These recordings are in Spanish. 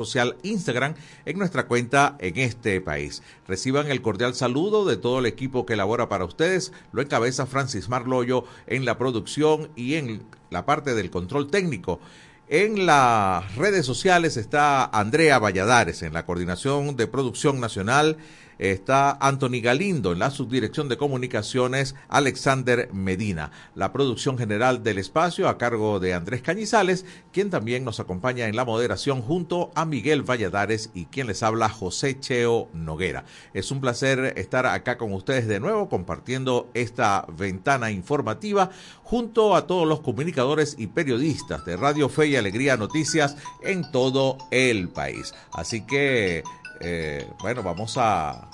social Instagram en nuestra cuenta en este país. Reciban el cordial saludo de todo el equipo que elabora para ustedes. Lo encabeza Francis Marloyo en la producción y en la parte del control técnico. En las redes sociales está Andrea Valladares en la coordinación de producción nacional está Anthony Galindo, en la subdirección de comunicaciones Alexander Medina, la producción general del espacio a cargo de Andrés Cañizales, quien también nos acompaña en la moderación junto a Miguel Valladares y quien les habla José Cheo Noguera. Es un placer estar acá con ustedes de nuevo compartiendo esta ventana informativa junto a todos los comunicadores y periodistas de Radio Fe y Alegría Noticias en todo el país. Así que eh, bueno, vamos a,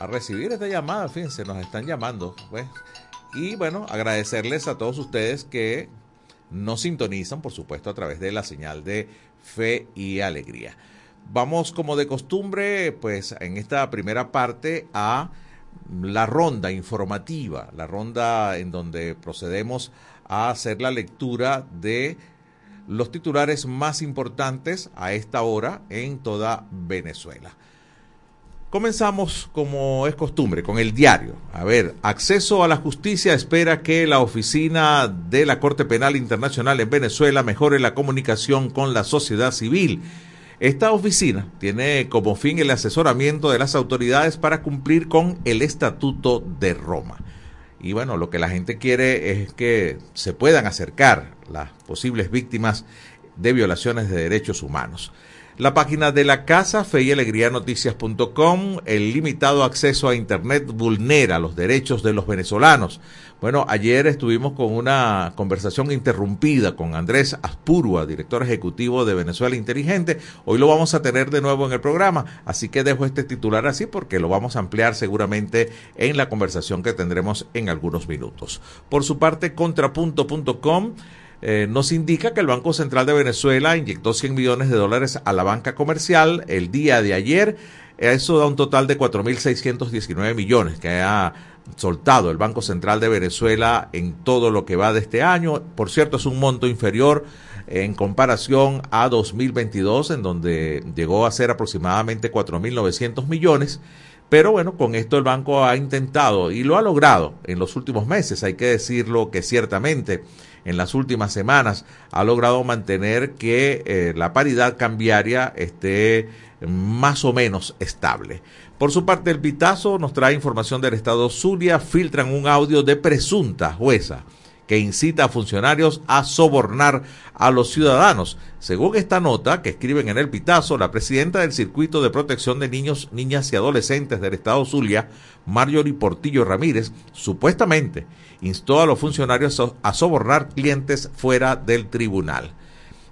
a recibir esta llamada, fíjense, nos están llamando. Pues. Y bueno, agradecerles a todos ustedes que nos sintonizan, por supuesto, a través de la señal de fe y alegría. Vamos, como de costumbre, pues en esta primera parte a la ronda informativa, la ronda en donde procedemos a hacer la lectura de los titulares más importantes a esta hora en toda Venezuela. Comenzamos, como es costumbre, con el diario. A ver, acceso a la justicia espera que la oficina de la Corte Penal Internacional en Venezuela mejore la comunicación con la sociedad civil. Esta oficina tiene como fin el asesoramiento de las autoridades para cumplir con el Estatuto de Roma. Y bueno, lo que la gente quiere es que se puedan acercar las posibles víctimas de violaciones de derechos humanos. La página de la casa, fe y alegría noticias.com, el limitado acceso a Internet vulnera los derechos de los venezolanos. Bueno, ayer estuvimos con una conversación interrumpida con Andrés Aspurua, director ejecutivo de Venezuela Inteligente. Hoy lo vamos a tener de nuevo en el programa, así que dejo este titular así porque lo vamos a ampliar seguramente en la conversación que tendremos en algunos minutos. Por su parte, contrapunto.com eh, nos indica que el Banco Central de Venezuela inyectó 100 millones de dólares a la banca comercial el día de ayer. Eso da un total de 4.619 millones que ha soltado el Banco Central de Venezuela en todo lo que va de este año. Por cierto, es un monto inferior en comparación a 2022, en donde llegó a ser aproximadamente 4.900 millones. Pero bueno, con esto el banco ha intentado y lo ha logrado en los últimos meses, hay que decirlo que ciertamente en las últimas semanas ha logrado mantener que eh, la paridad cambiaria esté más o menos estable. Por su parte, el Pitazo nos trae información del Estado Zulia, filtran un audio de presunta jueza que incita a funcionarios a sobornar a los ciudadanos. Según esta nota que escriben en el Pitazo, la presidenta del Circuito de Protección de Niños, Niñas y Adolescentes del Estado Zulia, Marjorie Portillo Ramírez, supuestamente instó a los funcionarios a sobornar clientes fuera del tribunal.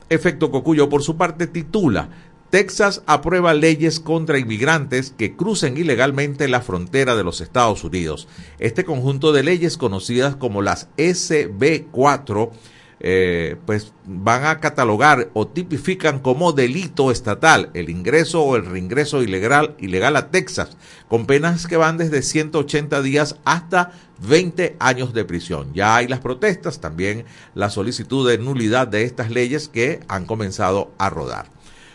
Efecto Cocuyo, por su parte, titula Texas aprueba leyes contra inmigrantes que crucen ilegalmente la frontera de los Estados Unidos. Este conjunto de leyes conocidas como las SB4 eh, pues van a catalogar o tipifican como delito estatal el ingreso o el reingreso ilegal, ilegal a Texas, con penas que van desde 180 días hasta 20 años de prisión. Ya hay las protestas, también la solicitud de nulidad de estas leyes que han comenzado a rodar.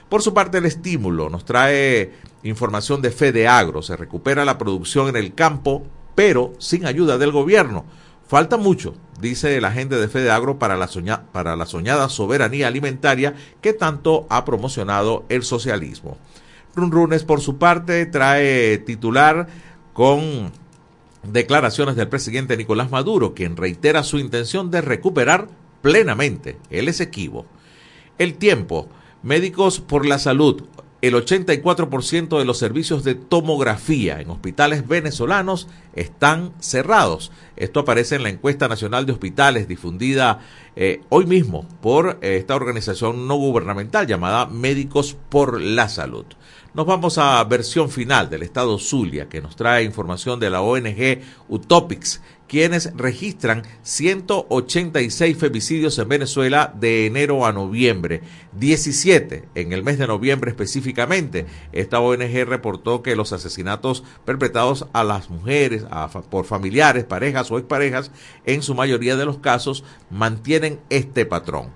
Por su parte, el estímulo nos trae información de Fede Agro. Se recupera la producción en el campo, pero sin ayuda del gobierno. Falta mucho, dice la gente de Fede Agro, para la, para la soñada soberanía alimentaria que tanto ha promocionado el socialismo. Runrunes, por su parte, trae titular con declaraciones del presidente Nicolás Maduro, quien reitera su intención de recuperar plenamente el Esequibo. El tiempo Médicos por la Salud. El 84% de los servicios de tomografía en hospitales venezolanos están cerrados. Esto aparece en la encuesta nacional de hospitales difundida eh, hoy mismo por eh, esta organización no gubernamental llamada Médicos por la Salud. Nos vamos a versión final del Estado Zulia, que nos trae información de la ONG Utopics, quienes registran 186 femicidios en Venezuela de enero a noviembre, 17 en el mes de noviembre específicamente. Esta ONG reportó que los asesinatos perpetrados a las mujeres, por familiares, parejas o exparejas, en su mayoría de los casos mantienen este patrón.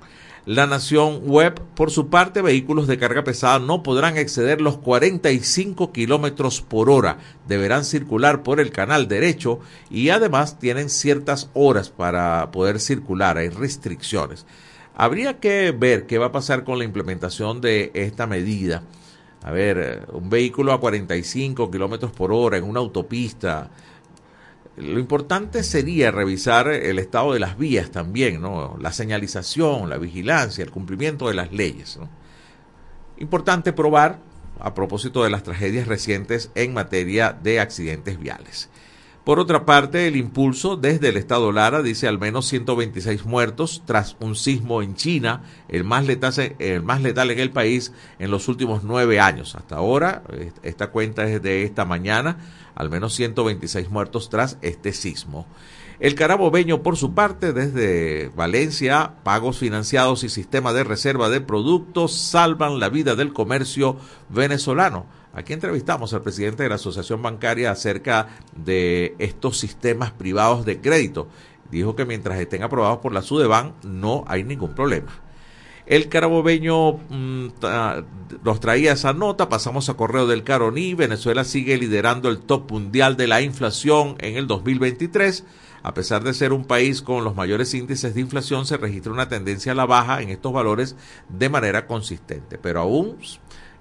La Nación Web, por su parte, vehículos de carga pesada no podrán exceder los 45 kilómetros por hora. Deberán circular por el canal derecho y además tienen ciertas horas para poder circular. Hay restricciones. Habría que ver qué va a pasar con la implementación de esta medida. A ver, un vehículo a 45 kilómetros por hora en una autopista lo importante sería revisar el estado de las vías también, ¿no? La señalización, la vigilancia, el cumplimiento de las leyes. Importante probar a propósito de las tragedias recientes en materia de accidentes viales. Por otra parte, el impulso desde el Estado Lara dice al menos 126 muertos tras un sismo en China, el más, letal, el más letal en el país en los últimos nueve años. Hasta ahora, esta cuenta es de esta mañana, al menos 126 muertos tras este sismo. El carabobeño, por su parte, desde Valencia, pagos financiados y sistema de reserva de productos salvan la vida del comercio venezolano. Aquí entrevistamos al presidente de la Asociación Bancaria acerca de estos sistemas privados de crédito. Dijo que mientras estén aprobados por la SUDEBAN no hay ningún problema. El carabobeño mm, nos traía esa nota, pasamos a correo del Caroní, Venezuela sigue liderando el top mundial de la inflación en el 2023. A pesar de ser un país con los mayores índices de inflación, se registra una tendencia a la baja en estos valores de manera consistente, pero aún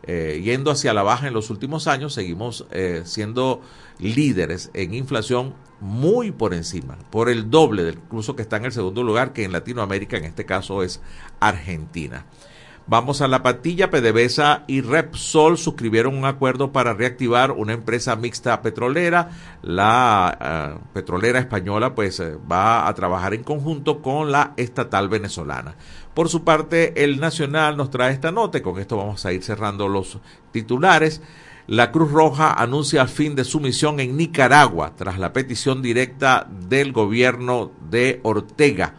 eh, yendo hacia la baja en los últimos años, seguimos eh, siendo líderes en inflación muy por encima, por el doble del incluso que está en el segundo lugar, que en Latinoamérica en este caso es Argentina. Vamos a la patilla. PDVSA y Repsol suscribieron un acuerdo para reactivar una empresa mixta petrolera. La eh, petrolera española pues va a trabajar en conjunto con la estatal venezolana. Por su parte, el Nacional nos trae esta nota con esto vamos a ir cerrando los titulares. La Cruz Roja anuncia el fin de su misión en Nicaragua tras la petición directa del gobierno de Ortega.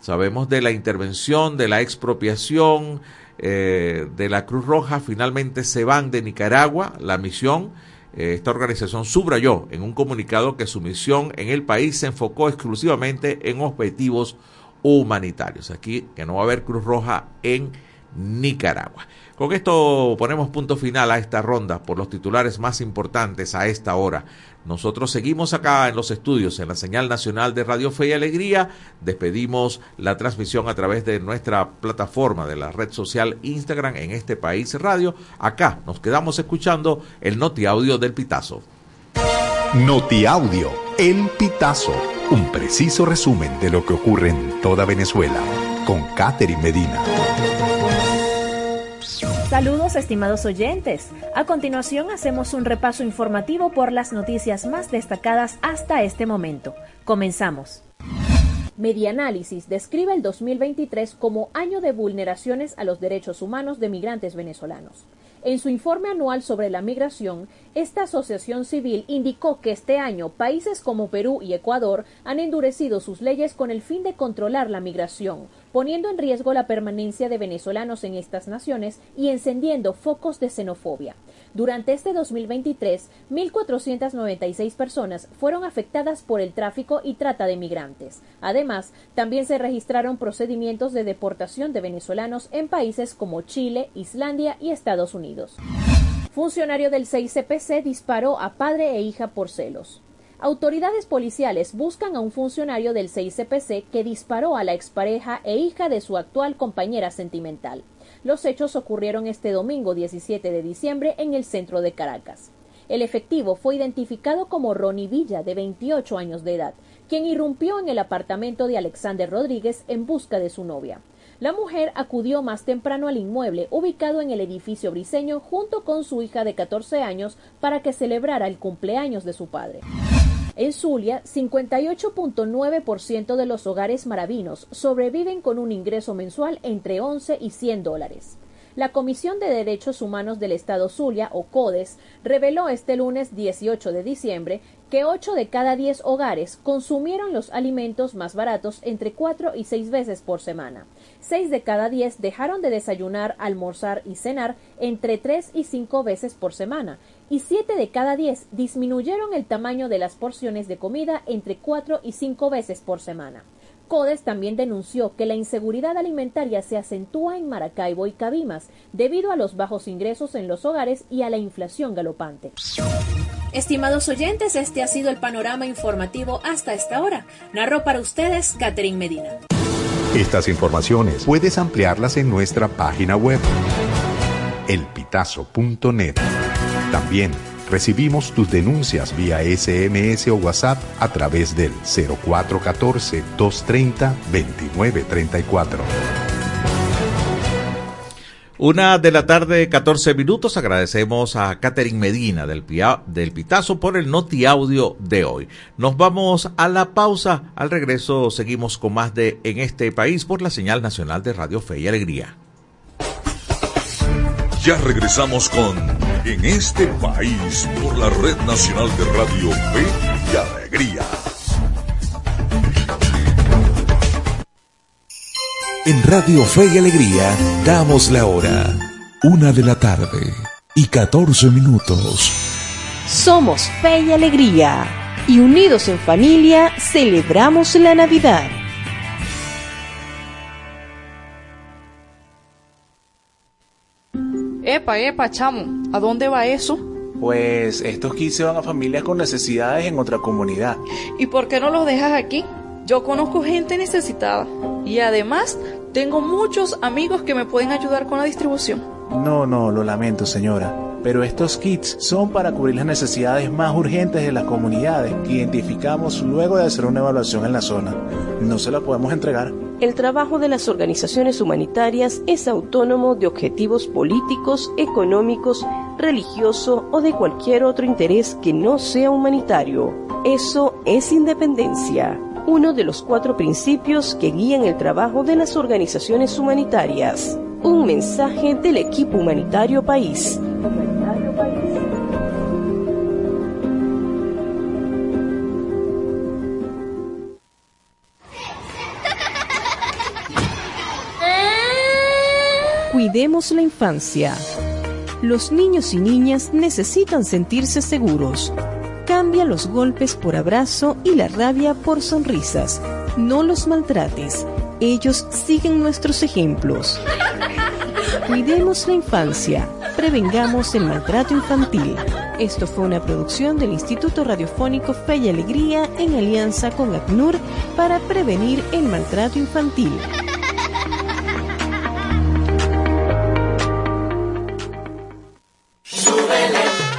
Sabemos de la intervención, de la expropiación eh, de la Cruz Roja. Finalmente se van de Nicaragua. La misión, eh, esta organización subrayó en un comunicado que su misión en el país se enfocó exclusivamente en objetivos humanitarios. Aquí que no va a haber Cruz Roja en Nicaragua. Con esto ponemos punto final a esta ronda por los titulares más importantes a esta hora. Nosotros seguimos acá en los estudios, en la señal nacional de Radio Fe y Alegría. Despedimos la transmisión a través de nuestra plataforma de la red social Instagram en este país radio. Acá nos quedamos escuchando el Noti Audio del Pitazo. Noti Audio, el Pitazo un preciso resumen de lo que ocurre en toda Venezuela con Catherine Medina. Saludos estimados oyentes. A continuación hacemos un repaso informativo por las noticias más destacadas hasta este momento. Comenzamos. Medianálisis describe el 2023 como año de vulneraciones a los derechos humanos de migrantes venezolanos. En su informe anual sobre la migración, esta asociación civil indicó que este año países como Perú y Ecuador han endurecido sus leyes con el fin de controlar la migración, poniendo en riesgo la permanencia de venezolanos en estas naciones y encendiendo focos de xenofobia. Durante este 2023, 1.496 personas fueron afectadas por el tráfico y trata de migrantes. Además, también se registraron procedimientos de deportación de venezolanos en países como Chile, Islandia y Estados Unidos. Funcionario del 6CPC disparó a padre e hija por celos. Autoridades policiales buscan a un funcionario del 6CPC que disparó a la expareja e hija de su actual compañera sentimental. Los hechos ocurrieron este domingo 17 de diciembre en el centro de Caracas. El efectivo fue identificado como Ronnie Villa, de 28 años de edad, quien irrumpió en el apartamento de Alexander Rodríguez en busca de su novia. La mujer acudió más temprano al inmueble ubicado en el edificio briseño junto con su hija de 14 años para que celebrara el cumpleaños de su padre. En Zulia, 58.9% de los hogares maravinos sobreviven con un ingreso mensual entre 11 y 100 dólares. La Comisión de Derechos Humanos del Estado Zulia, o CODES, reveló este lunes 18 de diciembre que 8 de cada 10 hogares consumieron los alimentos más baratos entre 4 y 6 veces por semana. 6 de cada 10 dejaron de desayunar, almorzar y cenar entre 3 y 5 veces por semana, y 7 de cada 10 disminuyeron el tamaño de las porciones de comida entre 4 y 5 veces por semana. CODES también denunció que la inseguridad alimentaria se acentúa en Maracaibo y Cabimas debido a los bajos ingresos en los hogares y a la inflación galopante. Estimados oyentes, este ha sido el panorama informativo hasta esta hora. Narró para ustedes Catherine Medina. Estas informaciones puedes ampliarlas en nuestra página web elpitazo.net. También recibimos tus denuncias vía SMS o WhatsApp a través del 0414-230-2934. Una de la tarde, 14 minutos. Agradecemos a Catherine Medina del, del Pitazo por el Noti Audio de hoy. Nos vamos a la pausa. Al regreso seguimos con más de En este país por la señal nacional de Radio Fe y Alegría. Ya regresamos con En este país por la Red Nacional de Radio Fe y Alegría. En Radio Fe y Alegría damos la hora. Una de la tarde y 14 minutos. Somos Fe y Alegría y unidos en familia celebramos la Navidad. Epa, epa, chamo, ¿a dónde va eso? Pues estos kits se van a familias con necesidades en otra comunidad. ¿Y por qué no los dejas aquí? Yo conozco gente necesitada y además tengo muchos amigos que me pueden ayudar con la distribución. No, no, lo lamento señora, pero estos kits son para cubrir las necesidades más urgentes de las comunidades que identificamos luego de hacer una evaluación en la zona. No se la podemos entregar. El trabajo de las organizaciones humanitarias es autónomo de objetivos políticos, económicos, religioso o de cualquier otro interés que no sea humanitario. Eso es independencia, uno de los cuatro principios que guían el trabajo de las organizaciones humanitarias. Un mensaje del equipo humanitario país. Cuidemos la infancia. Los niños y niñas necesitan sentirse seguros. Cambia los golpes por abrazo y la rabia por sonrisas. No los maltrates. Ellos siguen nuestros ejemplos. Cuidemos la infancia. Prevengamos el maltrato infantil. Esto fue una producción del Instituto Radiofónico Fe y Alegría en alianza con ACNUR para prevenir el maltrato infantil.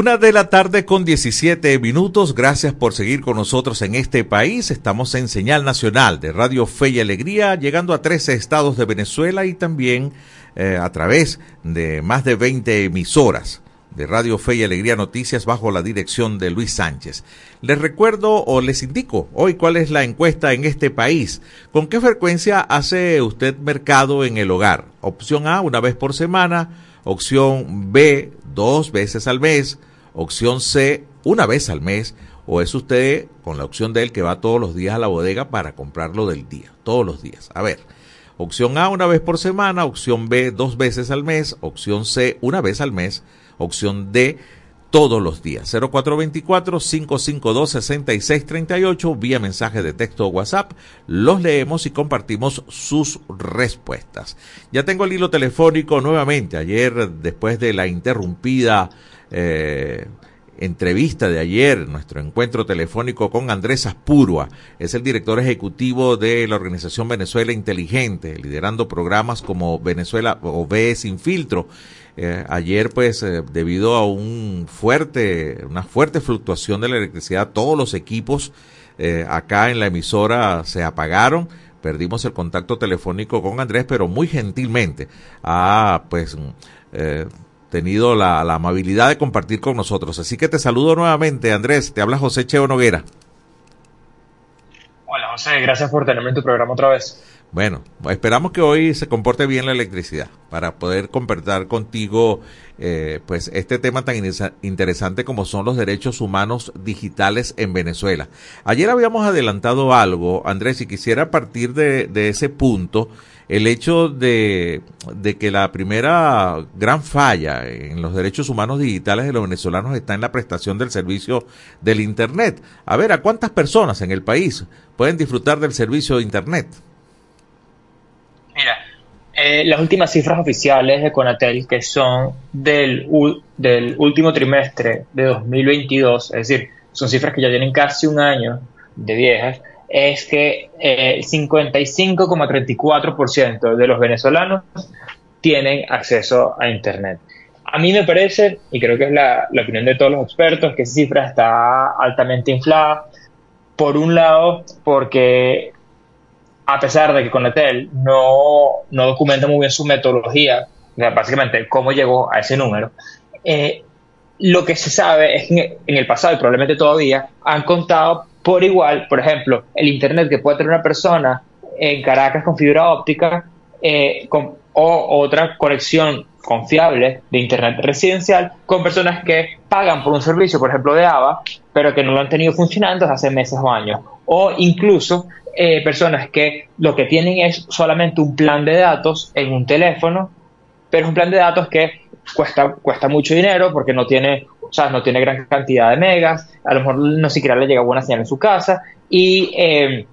Una de la tarde con 17 minutos. Gracias por seguir con nosotros en este país. Estamos en señal nacional de Radio Fe y Alegría, llegando a 13 estados de Venezuela y también eh, a través de más de 20 emisoras de Radio Fe y Alegría Noticias bajo la dirección de Luis Sánchez. Les recuerdo o les indico hoy cuál es la encuesta en este país. ¿Con qué frecuencia hace usted mercado en el hogar? Opción A, una vez por semana. Opción B, dos veces al mes. Opción C, una vez al mes. O es usted con la opción de él que va todos los días a la bodega para comprarlo del día. Todos los días. A ver. Opción A, una vez por semana. Opción B, dos veces al mes. Opción C, una vez al mes. Opción D, todos los días. 0424-552-6638 vía mensaje de texto o WhatsApp. Los leemos y compartimos sus respuestas. Ya tengo el hilo telefónico nuevamente. Ayer, después de la interrumpida eh, entrevista de ayer, nuestro encuentro telefónico con Andrés Aspurua, es el director ejecutivo de la organización Venezuela Inteligente, liderando programas como Venezuela o Ve Sin Filtro. Eh, ayer, pues, eh, debido a un fuerte, una fuerte fluctuación de la electricidad, todos los equipos eh, acá en la emisora se apagaron. Perdimos el contacto telefónico con Andrés, pero muy gentilmente ha, pues, tenido la, amabilidad de compartir con nosotros. Así que te saludo nuevamente, Andrés. Te habla José Cheo Noguera. Hola, José. Gracias por tenerme en tu programa otra vez. Bueno, esperamos que hoy se comporte bien la electricidad para poder compartir contigo eh, pues este tema tan interesante como son los derechos humanos digitales en Venezuela. Ayer habíamos adelantado algo, Andrés, y quisiera partir de, de ese punto el hecho de, que la primera gran falla en los derechos humanos digitales de los venezolanos está en la prestación del servicio del Internet. A ver, ¿a cuántas personas en el país pueden disfrutar del servicio de Internet? Eh, las últimas cifras oficiales de Conatel, que son del, del último trimestre de 2022, es decir, son cifras que ya tienen casi un año de viejas, es que eh, el 55,34% de los venezolanos tienen acceso a Internet. A mí me parece, y creo que es la, opinión de todos los expertos, que esa cifra está altamente inflada. Por un lado, porque a pesar de que Conetel no, no documenta muy bien su metodología, básicamente cómo llegó a ese número, eh, lo que se sabe es que en el pasado y probablemente todavía han contado por igual, por ejemplo, el Internet que puede tener una persona en Caracas con fibra óptica eh, o otra conexión confiable de Internet residencial con personas que pagan por un servicio, por ejemplo, de ABA, pero que no lo han tenido funcionando desde hace meses o años. O incluso eh, personas que lo que tienen es solamente un plan de datos en un teléfono, pero es un plan de datos que cuesta, cuesta mucho dinero porque no tiene o sea, no tiene gran cantidad de megas, a lo mejor no siquiera le llega buena señal en su casa y, eh,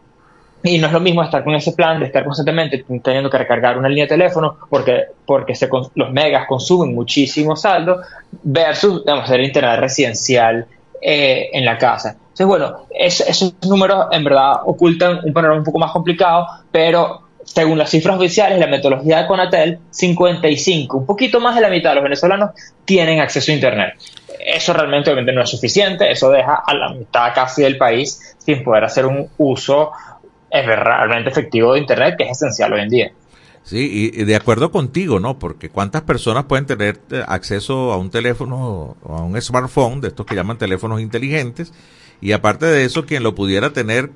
y no es lo mismo estar con ese plan de estar constantemente teniendo que recargar una línea de teléfono porque, porque los megas consumen muchísimo saldo versus, digamos, el internet residencial eh, en la casa. Entonces, bueno, esos números en verdad ocultan un panorama un poco más complicado, pero según las cifras oficiales, la metodología de Conatel, 55, un poquito más de la mitad de los venezolanos tienen acceso a Internet. Eso realmente obviamente no es suficiente, eso deja a la mitad casi del país sin poder hacer un uso realmente efectivo de Internet, que es esencial hoy en día. Sí, y de acuerdo contigo, ¿no? Porque cuántas personas pueden tener eh, acceso a un teléfono o a un smartphone, de estos que llaman teléfonos inteligentes, y aparte de eso, quien lo pudiera tener,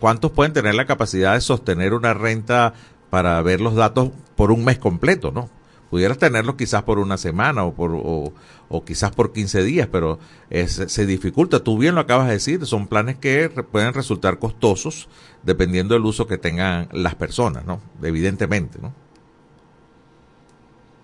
¿cuántos pueden tener la capacidad de sostener una renta para ver los datos por un mes completo, no? Pudieras tenerlo quizás por una semana o, por, o, quizás por 15 días, pero se dificulta. Tú bien lo acabas de decir, son planes que pueden resultar costosos dependiendo del uso que tengan las personas, ¿no? Evidentemente, ¿no?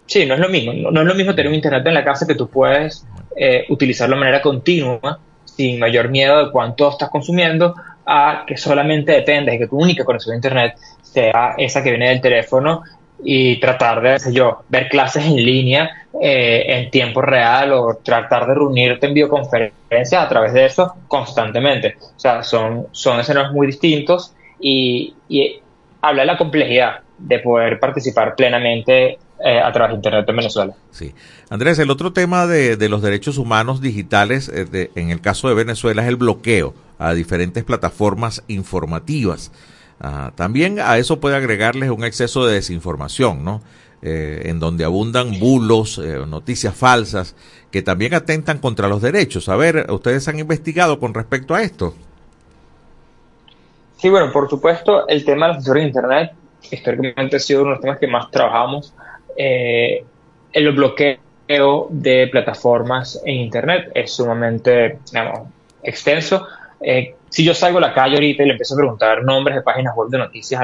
Sí, no es lo mismo. No, es lo mismo tener un internet en la casa que tú puedes eh, utilizarlo de manera continua sin mayor miedo de cuánto estás consumiendo, a que solamente depende de que tu única conexión a Internet sea esa que viene del teléfono y tratar de, yo, ver clases en línea eh, en tiempo real o tratar de reunirte en videoconferencias a través de eso constantemente. O sea, son, son escenarios muy distintos y, y habla de la complejidad de poder participar plenamente eh, a través de Internet en Venezuela. Sí. Andrés, el otro tema de, de los derechos humanos digitales eh, en el caso de Venezuela es el bloqueo a diferentes plataformas informativas. Ah, también a eso puede agregarles un exceso de desinformación, ¿no? Eh, en donde abundan bulos, noticias falsas, que también atentan contra los derechos. A ver, ¿ustedes han investigado con respecto a esto? Sí, bueno, por supuesto, el tema de la censura de Internet históricamente ha sido uno de los temas que más trabajamos eh, el bloqueo de plataformas en Internet es sumamente extenso. Eh, si yo salgo a la calle ahorita y le empiezo a preguntar nombres de páginas web de noticias,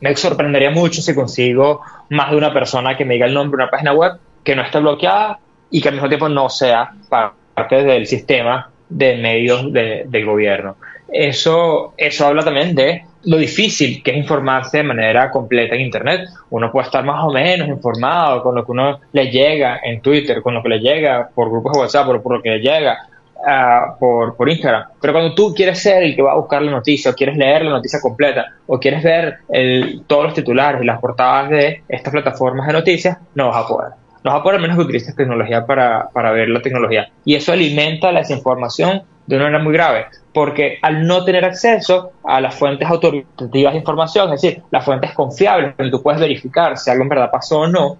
me sorprendería mucho si consigo más de una persona que me diga el nombre de una página web que no esté bloqueada y que al mismo tiempo no sea parte del sistema de medios del gobierno. Eso, eso habla también de lo difícil que es informarse de manera completa en Internet. Uno puede estar más o menos informado con lo que uno le llega en Twitter, con lo que le llega por grupos de WhatsApp, o por lo que le llega ah, por, Instagram. Pero cuando tú quieres ser el que va a buscar la noticia, o quieres leer la noticia completa, o quieres ver el, todos los titulares y las portadas de estas plataformas de noticias, no vas a poder. No vas a poder menos que utilices tecnología para, para ver la tecnología. Y eso alimenta la desinformación de una manera muy grave, porque al no tener acceso a las fuentes autoritativas de información, es decir, las fuentes confiables, donde tú puedes verificar si algo en verdad pasó o no,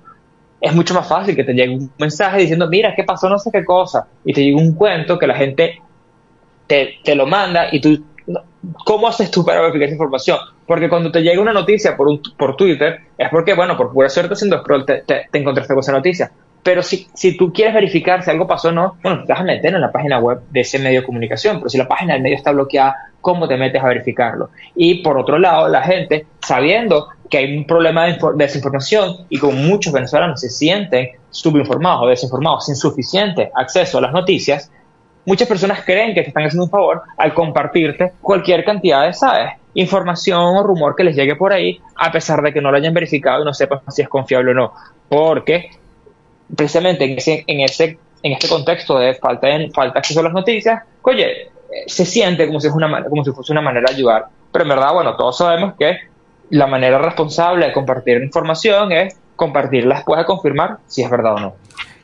es mucho más fácil que te llegue un mensaje diciendo, mira, ¿qué pasó? No sé qué cosa. Y te llegue un cuento que la gente te, te lo manda y tú, ¿cómo haces tú para verificar esa información? Porque cuando te llega una noticia por, un, por Twitter, es porque, bueno, por pura suerte haciendo scroll te, te, te encontraste con esa noticia. Pero si, si tú quieres verificar si algo pasó o no, bueno, te vas a meter en la página web de ese medio de comunicación, pero si la página del medio está bloqueada, ¿cómo te metes a verificarlo? Y por otro lado, la gente, sabiendo que hay un problema de, desinformación y como muchos venezolanos se sienten subinformados o desinformados sin suficiente acceso a las noticias, muchas personas creen que te están haciendo un favor al compartirte cualquier cantidad de, ¿sabes? Información o rumor que les llegue por ahí, a pesar de que no lo hayan verificado y no sepan si es confiable o no. Porque precisamente en ese, en ese, en este contexto de falta de falta acceso a las noticias, oye, se siente como si, es una, como si fuese una manera de ayudar. Pero en verdad, bueno, todos sabemos que la manera responsable de compartir información es compartirla después de confirmar si es verdad o no.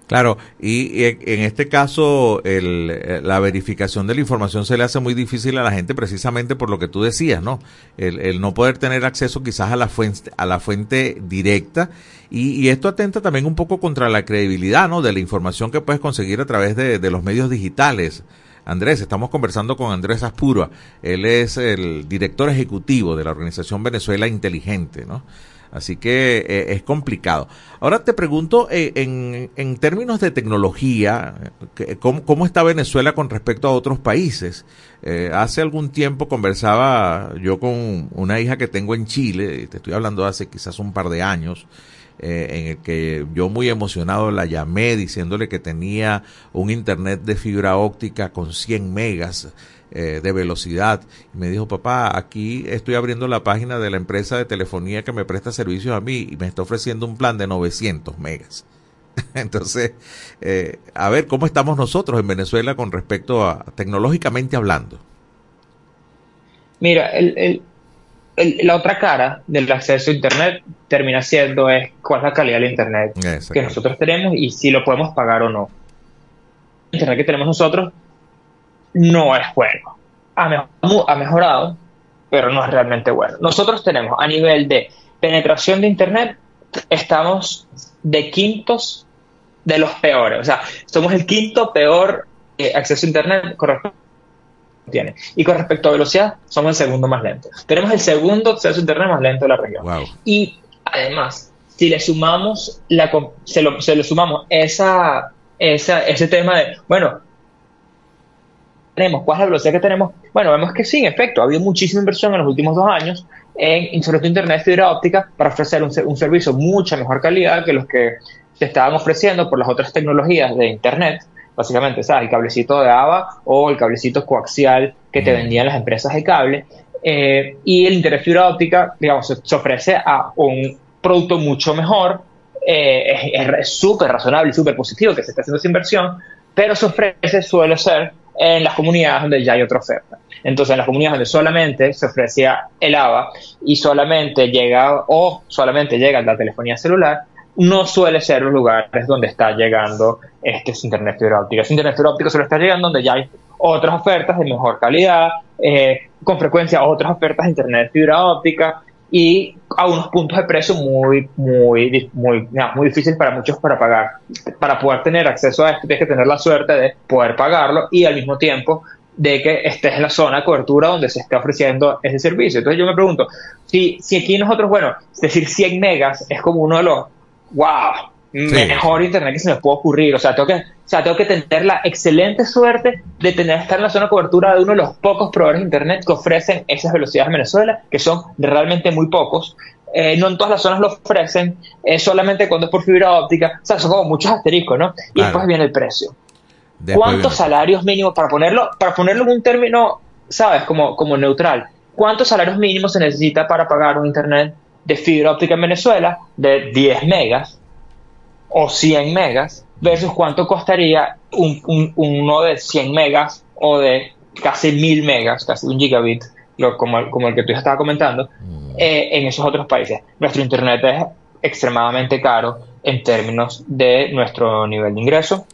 Claro, y, en este caso el, la verificación de la información se le hace muy difícil a la gente precisamente por lo que tú decías, ¿no? El, no poder tener acceso quizás a la fuente, a la fuente directa y, y, esto atenta también un poco contra la credibilidad, ¿no? De la información que puedes conseguir a través de, de los medios digitales. Andrés, estamos conversando con Andrés Aspurua. Él es el director ejecutivo de la organización Venezuela Inteligente, ¿no? Así que eh, es complicado. Ahora te pregunto, eh, en, términos de tecnología, ¿cómo, ¿cómo, está Venezuela con respecto a otros países? Eh, hace algún tiempo conversaba yo con una hija que tengo en Chile, te estoy hablando hace quizás un par de años, eh, en el que yo muy emocionado la llamé diciéndole que tenía un internet de fibra óptica con 100 megas eh, de velocidad. Y me dijo, papá, aquí estoy abriendo la página de la empresa de telefonía que me presta servicios a mí y me está ofreciendo un plan de 900 megas. Entonces, eh, a ver, ¿cómo estamos nosotros en Venezuela con respecto a tecnológicamente hablando? Mira, el, el la otra cara del acceso a Internet termina siendo es cuál es la calidad del Internet que nosotros tenemos y si lo podemos pagar o no. El Internet que tenemos nosotros no es bueno. Ha, ha mejorado, pero no es realmente bueno. Nosotros tenemos a nivel de penetración de Internet, estamos de quintos de los peores. O sea, somos el quinto peor eh, acceso a Internet con respecto tiene. Y con respecto a velocidad, somos el segundo más lento. Tenemos el segundo acceso a Internet más lento de la región. Y además, si le sumamos, la, se, lo, se le sumamos esa, esa, ese tema de, bueno, tenemos, ¿cuál es la velocidad que tenemos? Bueno, vemos que sí, en efecto, ha habido muchísima inversión en los últimos dos años en, todo Internet fibra óptica para ofrecer un, un servicio mucha mejor calidad que los que se estaban ofreciendo por las otras tecnologías de Internet básicamente, ¿sabes? El cablecito de AVA o el cablecito coaxial que te vendían las empresas de cable. Eh, y el interés fibra óptica, digamos, se, ofrece a un producto mucho mejor, eh, es súper razonable y súper positivo que se esté haciendo esa inversión, pero se ofrece, suele ser, en las comunidades donde ya hay otra oferta. Entonces, en las comunidades donde solamente se ofrecía el AVA y solamente llega, o solamente llega la telefonía celular, no suele ser los lugares donde está llegando este internet fibra óptica. Ese internet fibra óptica solo está llegando donde ya hay otras ofertas de mejor calidad, eh, con frecuencia otras ofertas de internet fibra óptica y a unos puntos de precio muy, muy, muy, muy difíciles para muchos para pagar. Para poder tener acceso a esto tienes que tener la suerte de poder pagarlo y al mismo tiempo de que estés en la zona de cobertura donde se está ofreciendo ese servicio. Entonces yo me pregunto, si, si aquí nosotros, bueno, es decir, 100 megas es como uno de los wow, mejor internet que se me puede ocurrir. O sea, tengo que, o sea, tengo que tener la excelente suerte de tener estar en la zona de cobertura de uno de los pocos proveedores de internet que ofrecen esas velocidades en Venezuela, que son realmente muy pocos. Eh, no en todas las zonas lo ofrecen, eh, solamente cuando es por fibra óptica. O sea, son como muchos asteriscos, ¿no? Y después viene el precio. ¿Cuántos salarios mínimos, para ponerlo, para ponerlo en un término, sabes, como, como neutral, cuántos salarios mínimos se necesita para pagar un internet de fibra óptica en Venezuela de 10 megas o 100 megas versus cuánto costaría un, uno de 100 megas o de casi 1000 megas, casi un gigabit, como, el, como el que tú ya estabas comentando, mm. eh, en esos otros países. Nuestro Internet es extremadamente caro en términos de nuestro nivel de ingreso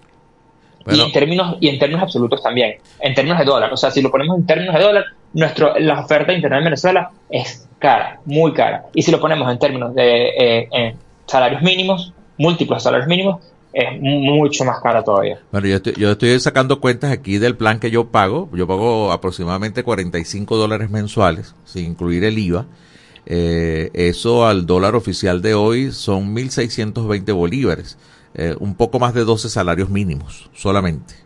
y, en términos, y en términos absolutos también, en términos de dólar. O sea, si lo ponemos en términos de dólar, nuestro, la oferta de en Venezuela es cara, muy cara. Y si lo ponemos en términos de eh, salarios mínimos, múltiplos salarios mínimos, es mucho más cara todavía. Bueno, yo estoy, yo estoy sacando cuentas aquí del plan que yo pago. Yo pago aproximadamente 45 dólares mensuales, sin incluir el IVA. Eh, eso al dólar oficial de hoy son 1.620 bolívares, eh, un poco más de 12 salarios mínimos solamente